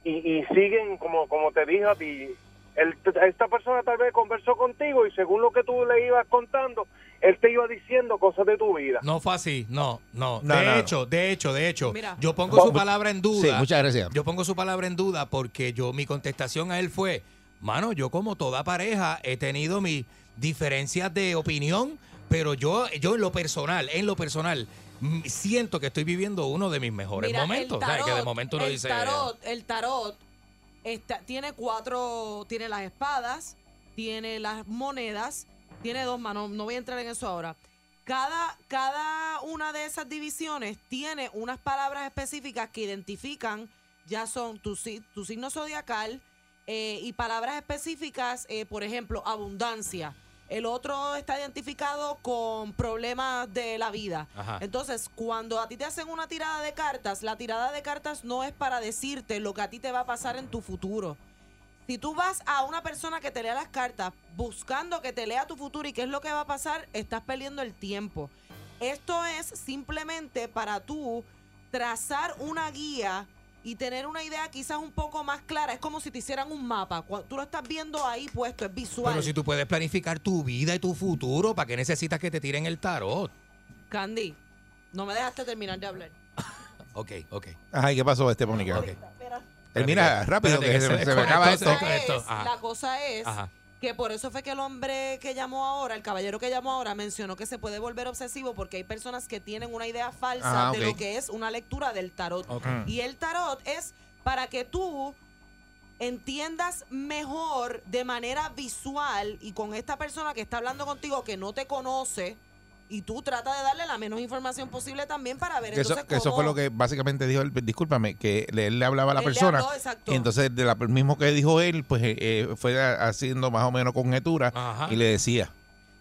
y, y siguen, como, como te dije a ti, él- esta persona tal vez conversó contigo y según lo que tú le ibas contando, él te iba diciendo cosas de tu vida. No fue así, no, no. No, de no, no. hecho, de hecho, de hecho, Mira. yo pongo su palabra en duda. sí, muchas gracias. Yo pongo su palabra en duda porque yo mi contestación a él fue, mano, yo como toda pareja he tenido mis diferencias de opinión, pero yo yo en lo personal, en lo personal mm, siento que estoy viviendo uno de mis mejores Mira, momentos, el ¿sabes? que de tarot, momento uno el dice Tarot, el tarot está, tiene cuatro, tiene las espadas, tiene las monedas, tiene dos manos, no voy a entrar en eso ahora. Cada, cada una de esas divisiones tiene unas palabras específicas que identifican, ya son tu, tu signo zodiacal eh, y palabras específicas, eh, por ejemplo, abundancia. El otro está identificado con problemas de la vida. Ajá. Entonces, cuando a ti te hacen una tirada de cartas, la tirada de cartas no es para decirte lo que a ti te va a pasar en tu futuro. Si tú vas a una persona que te lea las cartas buscando que te lea tu futuro y qué es lo que va a pasar, estás perdiendo el tiempo. Esto es simplemente para tú trazar una guía y tener una idea quizás un poco más clara. Es como si te hicieran un mapa. Cuando tú lo estás viendo ahí puesto, es visual. Pero si tú puedes planificar tu vida y tu futuro, ¿para qué necesitas que te tiren el tarot? Candy, no me dejaste terminar de hablar. Ok, ok. Ajá, ¿y qué pasó, este Mónica? Espera. Eh, mira, rápido, Espérate, que que se, se se me acaba esto. es- la cosa es Ajá. Que por eso fue que el hombre que llamó ahora, el caballero que llamó ahora, mencionó que se puede volver obsesivo porque hay personas que tienen una idea falsa Ah, de lo que es una lectura del tarot. Y el tarot es para que tú entiendas mejor de manera visual y con esta persona que está hablando contigo que no te conoce y tú trata de darle la menos información posible también para ver eso, entonces eso fue lo que básicamente dijo él, discúlpame, que le- él le hablaba a la Él persona. habló, exacto. y entonces, de la, mismo que dijo él, pues eh, eh, fue haciendo más o menos conjetura y le decía.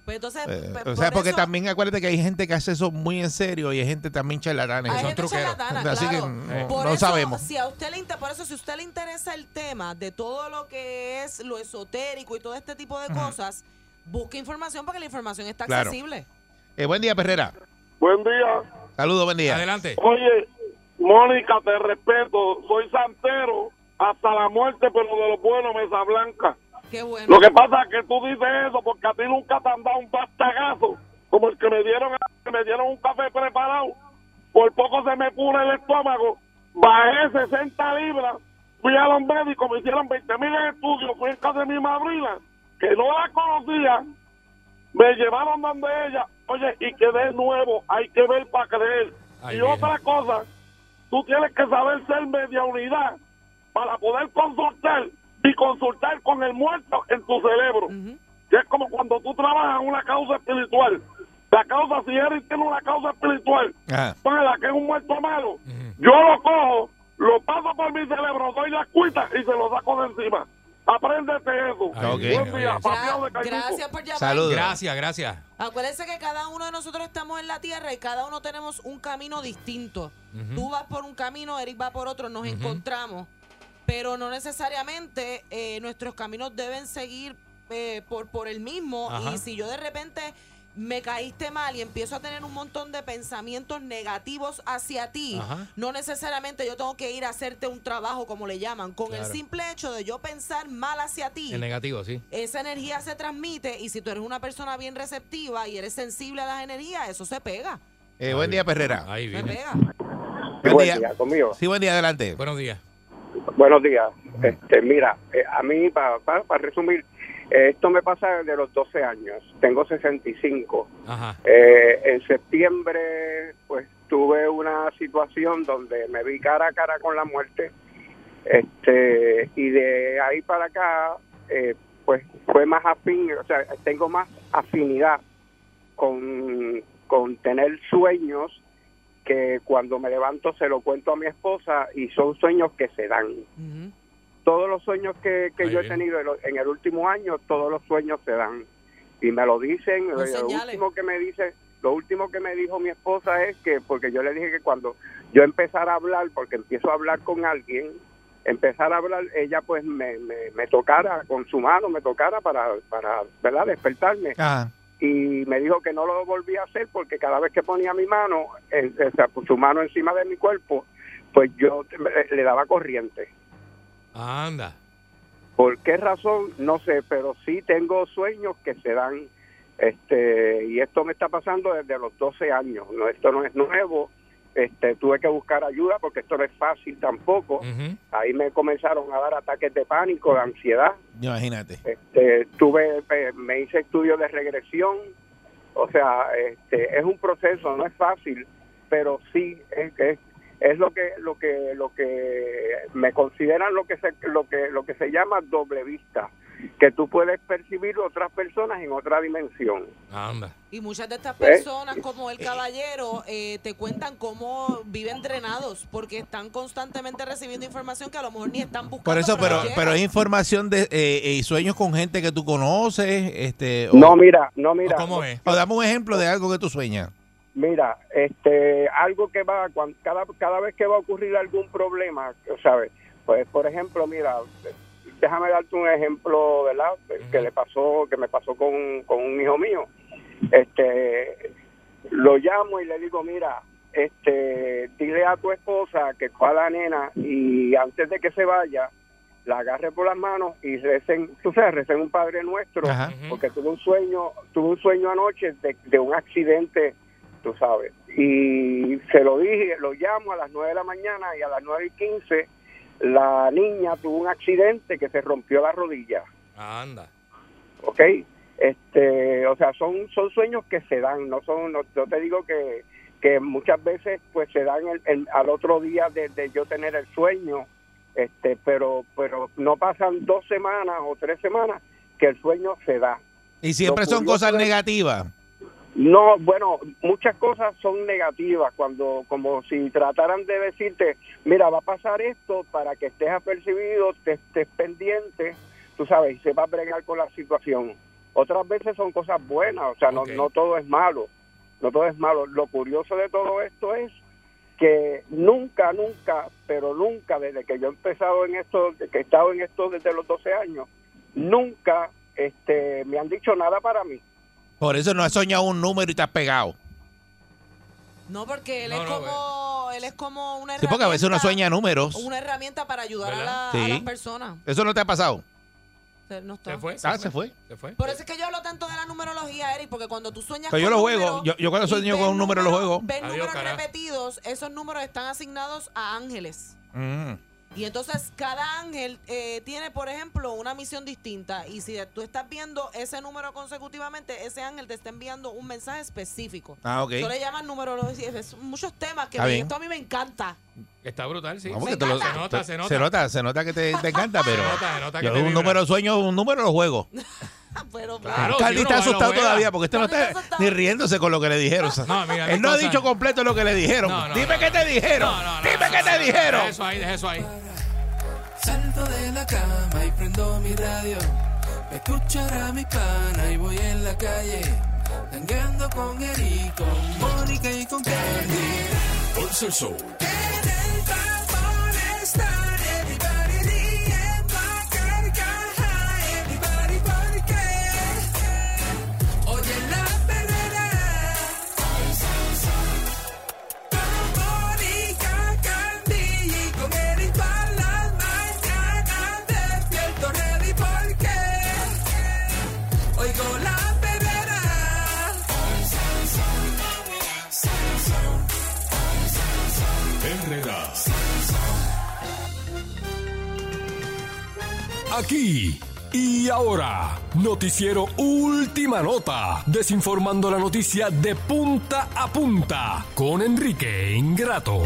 Pues entonces, Eh, pues, o sea, por porque eso- también acuérdate que hay gente que hace eso muy en serio y hay gente también charlatana. Hay gente charlatana, Así que claro. no, Por no eso, sabemos. Si a usted le inter- por eso, si a usted le interesa el tema de todo lo que es lo esotérico y todo este tipo de cosas, busque información porque la información está Claro. Eh, buen día, Perrera. Buen día. Saludos, buen día. Adelante. Oye, Mónica, te respeto. Soy santero hasta la muerte, pero de lo bueno, mesa blanca. Qué bueno. Lo que pasa es que tú dices eso porque a ti nunca te han dado un pastagazo como el que me dieron, que me dieron un café preparado. Por poco se me pura el estómago. Bajé 60 libras. Fui a los médicos, me hicieron 20 mil estudios. Fui en casa de mi madrina, que no la conocía. Me llevaron donde ella. Oye, y quedé nuevo. Hay que ver para creer. Ay, y mira. otra cosa, tú tienes que saber ser media unidad para poder consultar y consultar con el muerto en tu cerebro. Que es como cuando tú trabajas en una causa espiritual. La causa, si eres tiene una causa espiritual, Ajá. pues la que es un muerto malo, yo lo cojo, lo paso por mi cerebro, doy la cuita y se lo saco de encima. Apréndete eso. Buen día, de. Gracias por llamar. Saludos. Gracias, gracias. Acuérdense que cada uno de nosotros estamos en la tierra y cada uno tenemos un camino distinto. Tú vas por un camino, Eric va por otro, nos encontramos, pero no necesariamente eh, nuestros caminos deben seguir eh, por, por el mismo. Ajá. Y si yo de repente me caíste mal y empiezo a tener un montón de pensamientos negativos hacia ti, Ajá. no necesariamente yo tengo que ir a hacerte un trabajo, como le llaman. Con el simple hecho de yo pensar mal hacia ti, En negativo, sí. esa energía se transmite y si tú eres una persona bien receptiva y eres sensible a las energías, eso se pega. Eh, buen día, Perrera. Ahí Se viene. pega. Buen Buen día. día, conmigo. Sí, buen día, adelante. Buenos días. Buenos días. Este, mira, eh, a mí, para resumir, eh, esto me pasa desde los 12 años. Tengo 65. Ajá. Eh, en septiembre, pues tuve una situación donde me vi cara a cara con la muerte. Este, y de ahí para acá, eh, pues fue más afín, o sea, tengo más afinidad con, con tener sueños que cuando me levanto se lo cuento a mi esposa y son sueños que se dan. Todos los sueños que, que yo he tenido en lo- en el último año, todos los sueños se dan. Y me lo dicen, No lo último que me dice, lo último que me dijo mi esposa es que, porque yo le dije que cuando yo empezara a hablar, porque empiezo a hablar con alguien, empezar a hablar, ella pues me, me, me tocara con su mano, me tocara para, para ¿verdad? despertarme Ajá. y me dijo que no lo volvía a hacer porque cada vez que ponía mi mano, eh, o sea, pues, su mano encima de mi cuerpo, pues yo eh, le daba corriente. Anda. ¿Por qué razón? No sé, pero sí tengo sueños que se dan, este, y esto me está pasando desde los 12 años, no, esto no es nuevo, este, tuve que buscar ayuda porque esto no es fácil tampoco, ahí me comenzaron a dar ataques de pánico, de ansiedad, Imagínate. este, tuve, eh, me hice estudios de regresión, o sea, este, es un proceso, no es fácil, pero sí es, es, es lo que lo que lo que me consideran lo que se lo que lo que se llama doble vista, que tú puedes percibir otras personas en otra dimensión. Anda. Y muchas de estas ¿Eh? personas, como el caballero, eh, te cuentan cómo viven drenados porque están constantemente recibiendo información que a lo mejor ni están buscando. Por eso, pero, pero es información de eh, y sueños con gente que tú conoces, este. o- No, mira, no, mira. O dame un ejemplo de algo que tú sueñas. Mira, este, algo que va, cuando, cada, cada vez que va a ocurrir algún problema, ¿sabes? Pues, por ejemplo, mira, déjame darte un ejemplo, ¿verdad? Que le pasó, que me pasó con, con un hijo mío. Este, lo llamo y le digo, mira, este, dile a tu esposa que fue a la nena y antes de que se vaya, la agarre por las manos y recen, tú sabes, recen un Padre Nuestro, Ajá. porque tuve un sueño, tuve un sueño anoche de, de un accidente, tú sabes, y se lo dije, lo llamo a las 9 de la mañana y a las 9 y 15 la niña tuvo un accidente que se rompió la rodilla, Anda. ¿ok? Este, o sea, son son sueños que se dan, no son, no, yo te digo que, que muchas veces pues se dan el- el- al otro día de, de yo tener el sueño, este, pero pero no pasan dos semanas o tres semanas que el sueño se da. Y siempre son cosas es- negativas. No, bueno, muchas cosas son negativas cuando, como si trataran de decirte, mira, va a pasar esto para que estés apercibido, te estés pendiente, tú sabes, y sepas bregar con la situación. Otras veces son cosas buenas, o sea, no, no todo es malo, no todo es malo. Lo curioso de todo esto es que nunca, nunca, pero nunca, desde que yo he empezado en esto, de que he estado en esto desde los 12 años, nunca este, me han dicho nada para mí. Por eso no has soñado un número y te has pegado. No, porque él No, es no, como él es como una Sí, herramienta. porque a veces uno sueña números. Una herramienta para ayudar a, la- a Sí. las personas. ¿Eso no te ha pasado? Se- no está. Se fue, Ah, se fue. Se fue. Por eso es que yo hablo tanto de la numerología, Eric, porque cuando tú sueñas Pero yo con lo juego. números Yo, yo cuando y sueño ves con un número lo juego. ves números repetidos, esos números están asignados a ángeles. Mm. Y entonces cada ángel eh, tiene, por ejemplo, una misión distinta. Y si tú estás viendo ese número consecutivamente, ese ángel te está enviando un mensaje específico. Ah, ok. Eso le llaman numerología. Es muchos temas que me- esto a mí me encanta. Está brutal, sí. Te lo- se nota, se nota. Se nota, se nota que te, te encanta, pero. nota, se nota que yo te un vibra. número sueño, un número lo juego. Pero Claro, Carly está asustado todavía porque este no está ni riéndose con lo que le dijeron. No, mira, Él no ha cosa- dicho completo lo que le dijeron. No, no, Dime no. qué te dijeron. No, no, no, Dime no, qué no, te no, dijeron. Deja eso ahí, deja eso ahí. Salto de la cama y prendo mi radio. Me escuchará mi pana y voy en la calle. Tangueando con Eric, con Mónica y con Candy. Por ser show. Aquí y ahora, noticiero Última Nota, desinformando la noticia de punta a punta con Enrique Ingrato.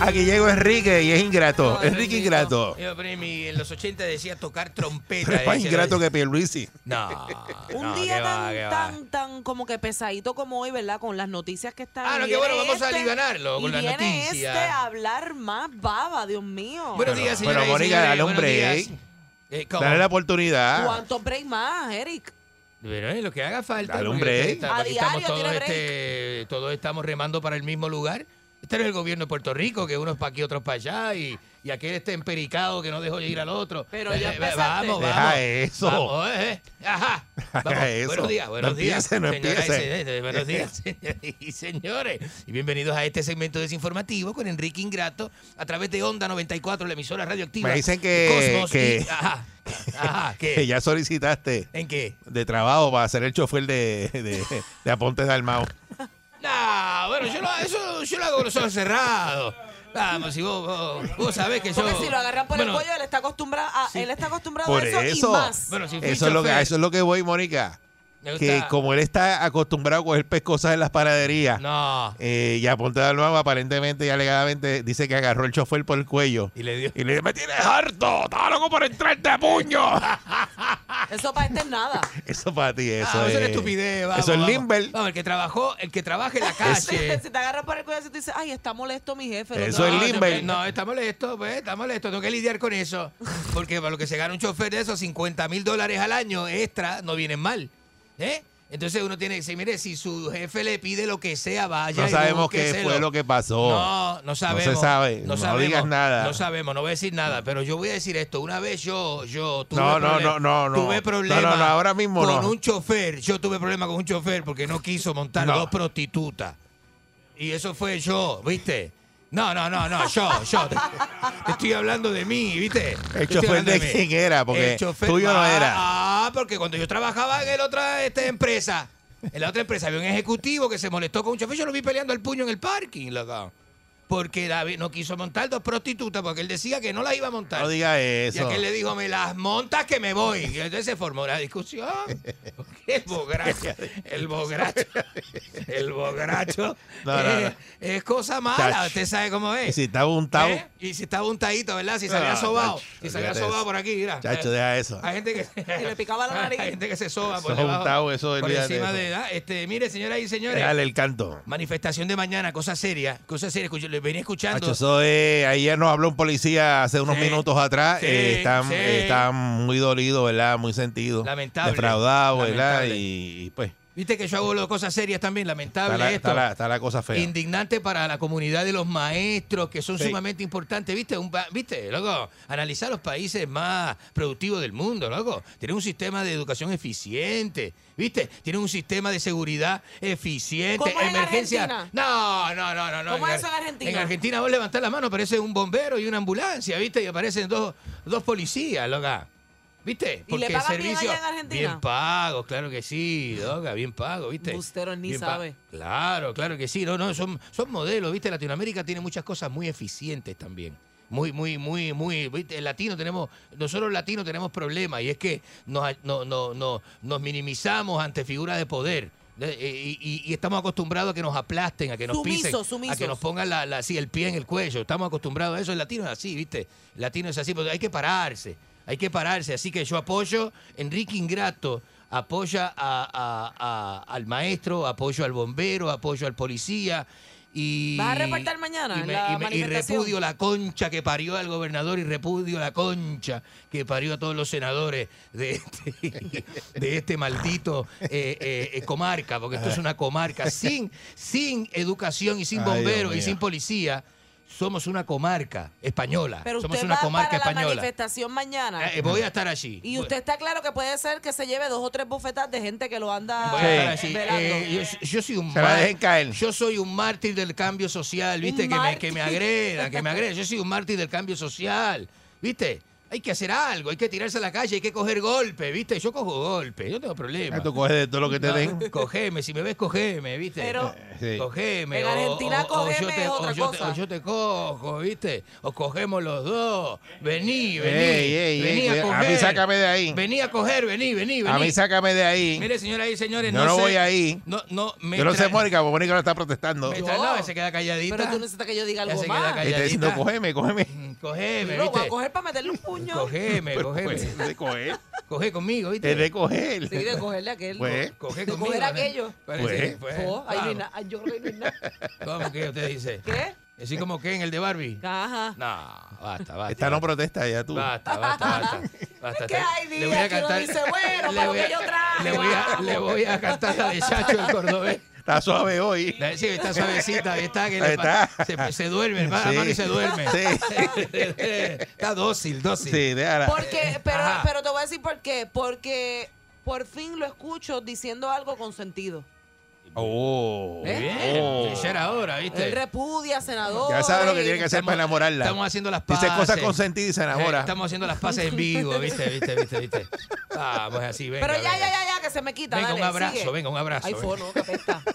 Aquí llegó Enrique y es ingrato. Enrique Ingrato. Yo, en los 80 decía tocar trompeta. Pero es más ingrato que Pierluisi. No. Un no, día tan, va. tan, tan como que pesadito como hoy, ¿verdad? Con las noticias que están. Ah, no, Y qué bueno, vamos a este- alivianarlo con y las viene noticias. este a hablar más baba, Dios mío. Buenos días, señoras y Mónica, dale un buenos break. Eh, ¿cómo? Dale la oportunidad. ¿Cuántos break más, Eric? Bueno, es lo que haga falta. Dale un porque break. está- A aquí estamos diario todos, tiene break. este, todos estamos remando para el mismo lugar. Este no es el gobierno de Puerto Rico, que unos para aquí, otros para allá, y, y aquel este empericado que no dejó ir al otro. Pero ya empezaste. Vamos, Deja vamos. eso. Vamos, eh, eh. Ajá. Vamos. Deja eso. Buenos días, buenos No días. empiece, no empiece. señores, buenos días, y señores. Y bienvenidos a este segmento desinformativo con Enrique Ingrato a través de Onda 94, la emisora radioactiva. Me dicen que- Cosmos que- y- ajá. Ajá, ¿qué? Que ya solicitaste ¿En qué? de trabajo para ser el chofer de, de, de Aponte Dalmao. No, bueno, yo lo, eso yo lo hago con los ojos cerrados. Vamos, si vos, vos, vos sabés que yo. Porque si lo agarran por Bueno, el cuello, él está acostumbrado a, él está acostumbrado Por a eso, eso, y más. Bueno, si eso, es lo que, eso es lo que voy, Mónica. Que como él está acostumbrado a coger pescosas en las panaderías, No. eh, y Aponte Dalmao aparentemente y alegadamente dice que agarró el chofer por el cuello. Y le dio. Y le dijo, me tienes harto, estaba loco por entrarte a puño. Eso para este es nada. eso para ti, eso Ah, es. eso es estupidez, vamos, eso es vamos. Limber. Vamos, el que trabajó, el que trabaja en la calle. si te agarran por el cuello, tú dices, ay, está molesto mi jefe. Eso tengo- es Limber. No, no, está molesto, pues, está molesto. Tengo que lidiar con eso. Porque para lo que se gana un chofer de esos 50 mil dólares al año extra, no vienen mal. ¿Eh? Entonces uno tiene que decir, mire, si su jefe le pide lo que sea, vaya. No y sabemos qué fue lo que pasó. No, no sabemos. No se sabe. No, No sabemos, digas nada. No sabemos, no voy a decir nada. Pero yo voy a decir esto. Una vez yo, yo tuve No, no, problema- no, no, no. Tuve problemas ahora mismo con un chofer. Yo tuve problema con un chofer porque no quiso montar dos prostitutas. Y eso fue yo, ¿viste? No, no, no, no, yo, yo. Te, te estoy hablando de mí, ¿viste? El chofer de quién era, porque El chofer- tuyo no Ah, era. Ah, porque cuando yo trabajaba en la otra este, empresa, en la otra empresa había un ejecutivo que se molestó con un chofer. Yo lo vi peleando al puño en el parking, loco. Porque David no quiso montar dos prostitutas porque él decía que no las iba a montar. No diga Y eso. aquel le dijo, me las montas que me voy. Y entonces se formó la discusión. El bogracho, el bogracho, el bogracho No, no, es, no. es cosa mala. Usted sabe cómo es. Y si estaba untado. ¿Eh? Y si estaba untadito, ¿verdad? Si se había Ah, sobado. Si se había sobado eso. por aquí, mira. Chacho, deja eso. Hay gente que Y le picaba la nariz. hay gente que se soba por Eso debajo, untado, eso, por encima eso. de edad. Este, mire, señoras y señores. Déjale el canto. Manifestación de mañana, cosa seria, cosa seria. Escucho- le venía escuchando. Eso es, ayer nos habló un policía hace unos Sí, minutos atrás. sí, eh, están, sí. están muy dolidos, ¿verdad? Muy sentidos. Lamentable, Defraudados, ¿verdad? lamentable. Y, y, pues, Viste que yo hago las cosas serias también, lamentable está la, esto. está la- está la cosa fea. Indignante para la comunidad de los maestros, que son Sí. sumamente importantes. ¿Viste? Un, ¿Viste, loco? Analizar los países más productivos del mundo, loco. Tienen un sistema de educación eficiente. ¿Viste? Tienen un sistema de seguridad eficiente. ¿Cómo es en Emergencia. Argentina? No, no, no, no. no. ¿Cómo en, es eso en Ar- Argentina? En Argentina vos levantás la mano, aparece un bombero y una ambulancia, ¿viste? Y aparecen dos, dos policías, loca. ¿Viste? ¿Y le el pagan bien allá en Argentina? Bien pagos, claro que sí, loca, bien pagos, ¿viste? Bustero ni Bien sabe. Claro, claro que sí. No, no, son, son modelos, ¿viste? Latinoamérica tiene muchas cosas muy eficientes también. Muy, muy, muy, muy. ¿viste? El latino tenemos, nosotros latinos tenemos problemas y es que nos, no, no, no, nos minimizamos ante figuras de poder. De- Y, y- y estamos acostumbrados a que nos aplasten, a que nos Sumisos, pisen, a que nos pongan la, la- así, el pie en el cuello. Estamos acostumbrados a eso. El latino es así, ¿viste? El latino es así, pero hay que pararse. Hay que pararse. Así que yo apoyo, Enrique Ingrato apoya a- a- a- al maestro, apoyo al bombero, apoyo al policía. Y, ¿Vas a reportar mañana y, me- la y me- y manifestación? repudio la concha que parió al gobernador y repudio la concha que parió a todos los senadores de este, de este maldito eh, eh, eh, comarca, porque esto es una comarca sin, sin educación y sin Ay, bomberos y sin policía. Somos una comarca española. Pero Somos usted una va comarca para la española. manifestación mañana. Eh, voy a estar allí. Y usted está claro que puede ser que se lleve dos o tres bufetas de gente que lo anda Voy a estar allí. velando. Eh, yo, yo soy un Se la mar- dejen caer. Yo soy un mártir del cambio social, ¿viste? Que me, que me agredan, que me agredan. Yo soy un mártir del cambio social, ¿viste? Hay que hacer algo, hay que tirarse a la calle, hay que coger golpes, ¿viste? Yo cojo golpes, yo no tengo problema. Tú coges de todo lo que te No, den. Cogeme, si me ves, cogeme, ¿viste? Pero- Sí. Cogeme. En Argentina o- o cogeme yo te, es o otra te- cosa. o yo te cojo, ¿viste? O cogemos los dos. Vení, vení. Ey, ey, vení ey, a coger. A mí sácame de ahí. Vení a coger, vení, vení, vení. A mí sácame de ahí. Mire, señoras y señores, Yo no, no sé- voy ahí. No, no, me Yo no sé, Mónica, porque Mónica no está protestando. me no, se queda calladita. Pero tú necesitas que yo diga Ya algo se queda calladita. está diciendo, cógeme, cógeme. Cogeme, Lo voy a ¿viste? coger para meterle un puño. Cogeme, Pero, cogeme. pues, de coger. Coge conmigo, ¿viste? Es de coger. Sí, de cogerle a aquel. Pues, Coge de conmigo. coger ¿no? aquello. Parece- Pues. pues, Oh, ahí no hay nada. Yo creo que no hay nada. ¿Cómo que usted dice? ¿Qué? Así como que en el de Barbie. Ajá. No, basta, basta. Esta no protesta ya tú. Basta, basta, basta. basta. Es que hay Le días voy a que uno cantar- dice, bueno, le para lo voy a- que yo traje, Le voy, a, le voy a cantar la de Chacho el cordobés. Está suave hoy. Sí, está suavecita, ahí está, que está. Se, se duerme, va Sí. y se duerme. Sí. está dócil, dócil. Sí, déjala. Porque, pero, Ajá. pero te voy a decir por qué. Porque por fin lo escucho diciendo algo con sentido. Oh. Bien, Oh. ya era hora, ¿viste? Él repudia, senador. Ya sabe lo que tiene que hacer para enamorarla. Estamos haciendo las Dice paces. cosas con sentido y se enamora. Eh, estamos haciendo las paces en vivo, ¿viste? ¿Viste? ¿Viste? ¿Viste? Vamos así, venga. Pero ya, venga. ya, ya, ya, que se me quita. Venga, dale, un abrazo, sigue. venga, un abrazo. Ay, venga. fono, que apesta.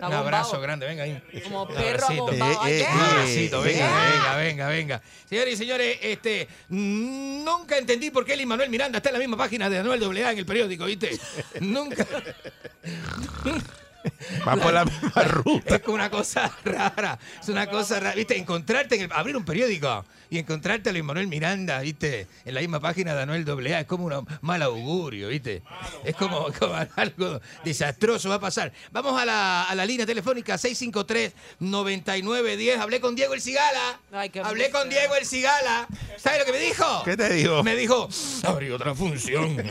Un abrazo grande, venga ahí. Como perro Eh, eh, Un abracito, venga, eh. venga, venga, venga. Señores y señores, este, nunca entendí por qué el Manuel Miranda está en la misma página de Anuel AA en el periódico, ¿viste? nunca. Va por la misma ruta. Es como una cosa rara. Es una cosa rara. ¿Viste? Encontrarte en el, abrir un periódico y encontrarte a Luis Manuel Miranda, ¿viste? En la misma página de Anuel AA. Es como un mal augurio, ¿viste? Es como, como algo desastroso va a pasar. Vamos a la, a la línea telefónica 653-9910. Hablé con Diego El Cigala. Ay, Hablé con Diego El Cigala. ¿Sabes lo que me dijo? ¿Qué te dijo? Me dijo, abrí otra función.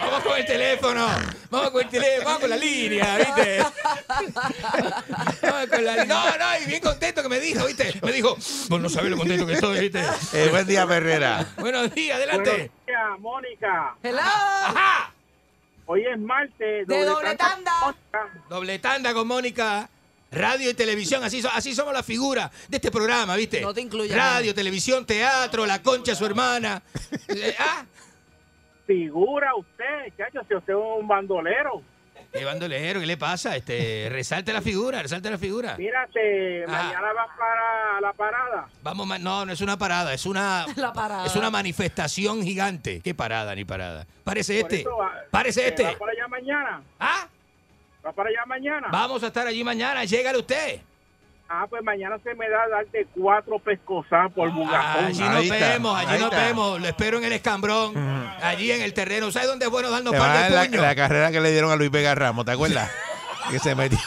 Vamos con el teléfono. Vamos con el teléfono. Vamos con la línea, ¿viste? Vamos con la No, no, y bien contento que me dijo, ¿viste? Me dijo, vos no sabés lo contento que estoy, ¿viste? Eh, buen día, Herrera. Buenos días, adelante. Buenos días, Mónica. Hello. Ajá. Hoy es martes. De doble tanda. Doble tanda con Mónica. Radio y televisión, así, so- así somos la figura de este programa, ¿viste? No te incluyas. Radio, televisión, teatro, la concha su hermana. Eh, ah, Figura usted, chacho, si usted es un bandolero. Qué bandolero, ¿qué le pasa? Este, resalte la figura, resalte la figura. Mírate, Ah. mañana vas para la parada. Vamos, no, no es una parada, es una La parada. es una manifestación gigante. ¿Qué parada ni parada? Parece Por este. eso, ah, Parece eh, este. ¿Va para allá mañana? ¿Ah? ¿Va para allá mañana? Vamos a estar allí mañana, llégale usted. Ah, pues mañana se me da darte cuatro pescosas por bugajón. Allí Ahí nos está, vemos, allí ahí nos está. vemos. Lo espero en el escambrón, allí en el terreno. ¿Sabes dónde es bueno darnos par de la, puños? la carrera que le dieron a Luis Vega Ramos, ¿te acuerdas? que se metió.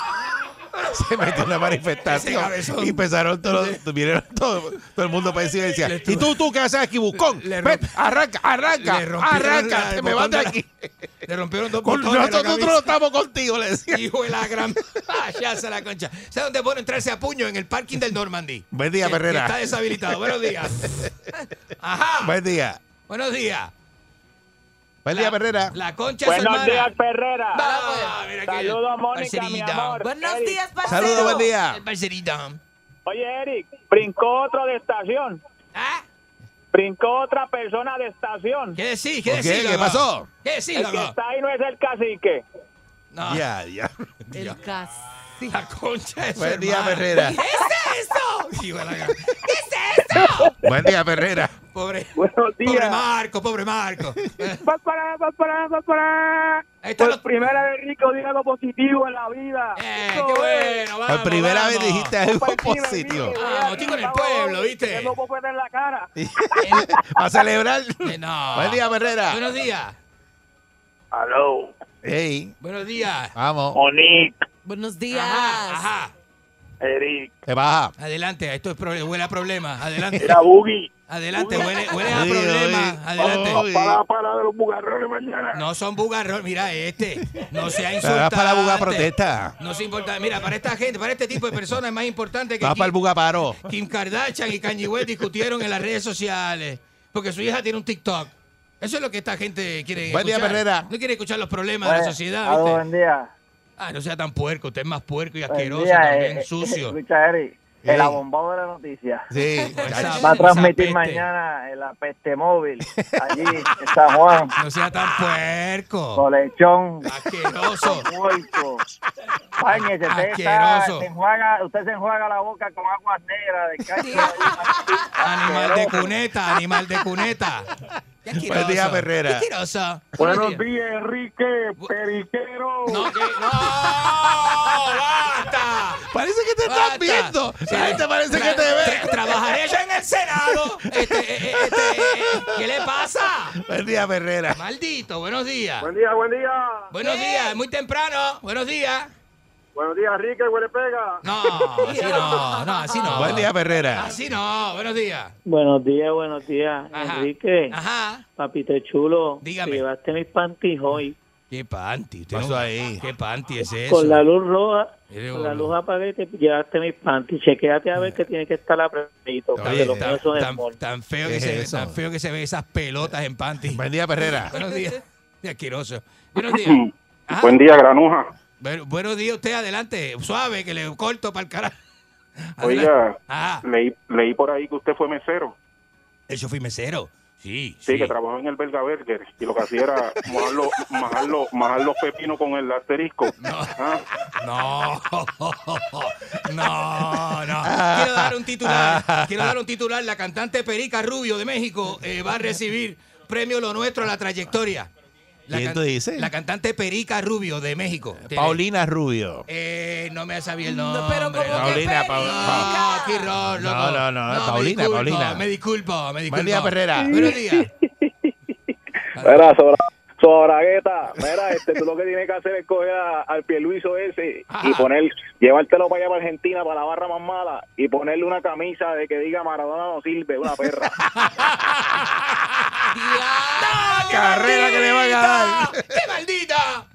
Se metió en una manifestación y empezaron todos, vinieron todo, todo el mundo para decir y decía, ¿y tú, tú qué haces aquí, Buscón? Ven, arranca, arranca, arranca, te me vas de aquí. Le rompieron dos botones nosotros camisa. no estamos contigo, le decía. Hijo de la gran payasa la concha. ¿Sabes dónde bueno entrarse a puño? En el parking del Normandy. Buen día, Perrera. Está deshabilitado. Buenos días. Ajá. Buen día. Buenos días. Buen día, Herrera. La concha Buenos hermana. días, Perrera. Ah, Saludos a Mónica, mi amor. Buenos Eric. días, parcero. Saludos, buen día. El parcerito. Oye, Eric, brincó otro de estación. ¿Ah? Brincó otra persona de estación. ¿Qué decís? ¿Qué decís, ¿Qué pasó? ¿Qué decís, El que está ahí no es el cacique. No. Ya, ya. El cas. La concha de su Buen día, hermana. Herrera. ¿Qué es eso? Hijo de la gran- ¿Qué es eso? Buen día, Herrera. Pobre, Buenos pobre días. Marco, pobre Marco. Va para, va para, va para. Ahí está Por los- primera vez, Rico, diga algo positivo en la vida. Eh, Eso qué es. bueno, vamos, Por primera vez vamos. dijiste algo positivo. mire, Vamos, estoy con el vamos, pueblo, ¿viste? que No puedo en la cara. ¿Va a celebrar? Eh, no. Buen día, Herrera. Buenos días. Aló, Hey, Buenos días. vamos. Monique, Buenos días. Ajá, ajá. Eric, ¿Qué baja? Adelante, esto es proble- huele a problema. Adelante. era Boogie. Adelante, huele, huele a problema. Adelante. Oye. Para la parada de los bugarrones mañana. No son bugarros. Mira este. No sea Ahora insultante. para la buga protesta. No se importa. Mira, para esta gente, para este tipo de personas es más importante que Va para el Kim, buga paro. Kim Kardashian y Kanye West discutieron en las redes sociales. Porque su hija tiene un TikTok. Eso es lo que esta gente quiere Buen día, escuchar. Perrera. No quiere escuchar los problemas de la sociedad, ¿viste? buen día. Ah, no sea tan puerco. Usted es más puerco y Buen asqueroso día, también, eh, sucio. Escucha, Eric, el abombado de la noticia. Sí. Esa- Va a transmitir mañana en la peste móvil, allí en San Juan, No sea tan puerco. colechón, Asqueroso. puerco. Báñese, usted, está- se enjuaga, usted se enjuaga la boca con agua negra de cacho. Animal de cuneta, animal de cuneta. Qué. Buen día, Qué Perrera. asqueroso. Buenos días, Enrique, periquero. No, que- no, basta. Parece que te Basta. están viendo. Sí. La gente parece que te Tra- ve. Trabajaré yo en el Senado. Este, eh, eh, este, eh, ¿Qué le pasa? Buen día, Herrera. Maldito, buenos días. Buen día, buen día. Buenos días, muy temprano. Buenos días. Buenos días, Enrique, huele pega. No, así no, no, así no. Buen día, Herrera. Así no, buenos días. Buenos días, buenos días, Ajá. Enrique, Ajá. papito chulo. Dígame. te llevaste mis panties hoy. ¿Qué panty? Usted Pasó ahí. ¿Qué panty es eso? Con la luz roja, con la luz apagada y te llevaste mis panties. Chequéate a ver que tiene que estar apretadito. Tan, tan- feo ¿Qué que es se, tan feo que se ven esas pelotas en panty. Buen día, Perrera. Buenos días. Qué asqueroso. Buenos días. Buen día, Granuja. Bueno, buenos días usted, adelante. Suave, que le corto para el carajo. Oiga, Ah, leí, leí por ahí que usted fue mesero. eso fui mesero. Sí, Sí, sí. que trabajó en el Belga Burger y lo que hacía era majar los, majar los, majar los pepinos con el asterisco. Ah, No, no, no. Quiero dar un titular. Quiero dar un titular. La cantante Perica Rubio de México eh, va a recibir premio Lo Nuestro a la trayectoria. La ¿Quién tú dices? La cantante Perica Rubio de México. Tiene- Paulina Rubio. Eh, no me ha sabido el nombre. pero como que Paulina, Pa- No. No, no, no, me Paulina, disculpo, Paulina. Me disculpo, me disculpo. Buen día, Perrera. Buenos días. Mira, sobra, sobragueta, mira, este, tú lo que tienes que hacer es coger a- al Pierluiso ese y poner, llevártelo para allá para Argentina, para la barra más mala, y ponerle una camisa de que diga Maradona no sirve, una perra. Carrera que le van a dar. ¡Qué maldita!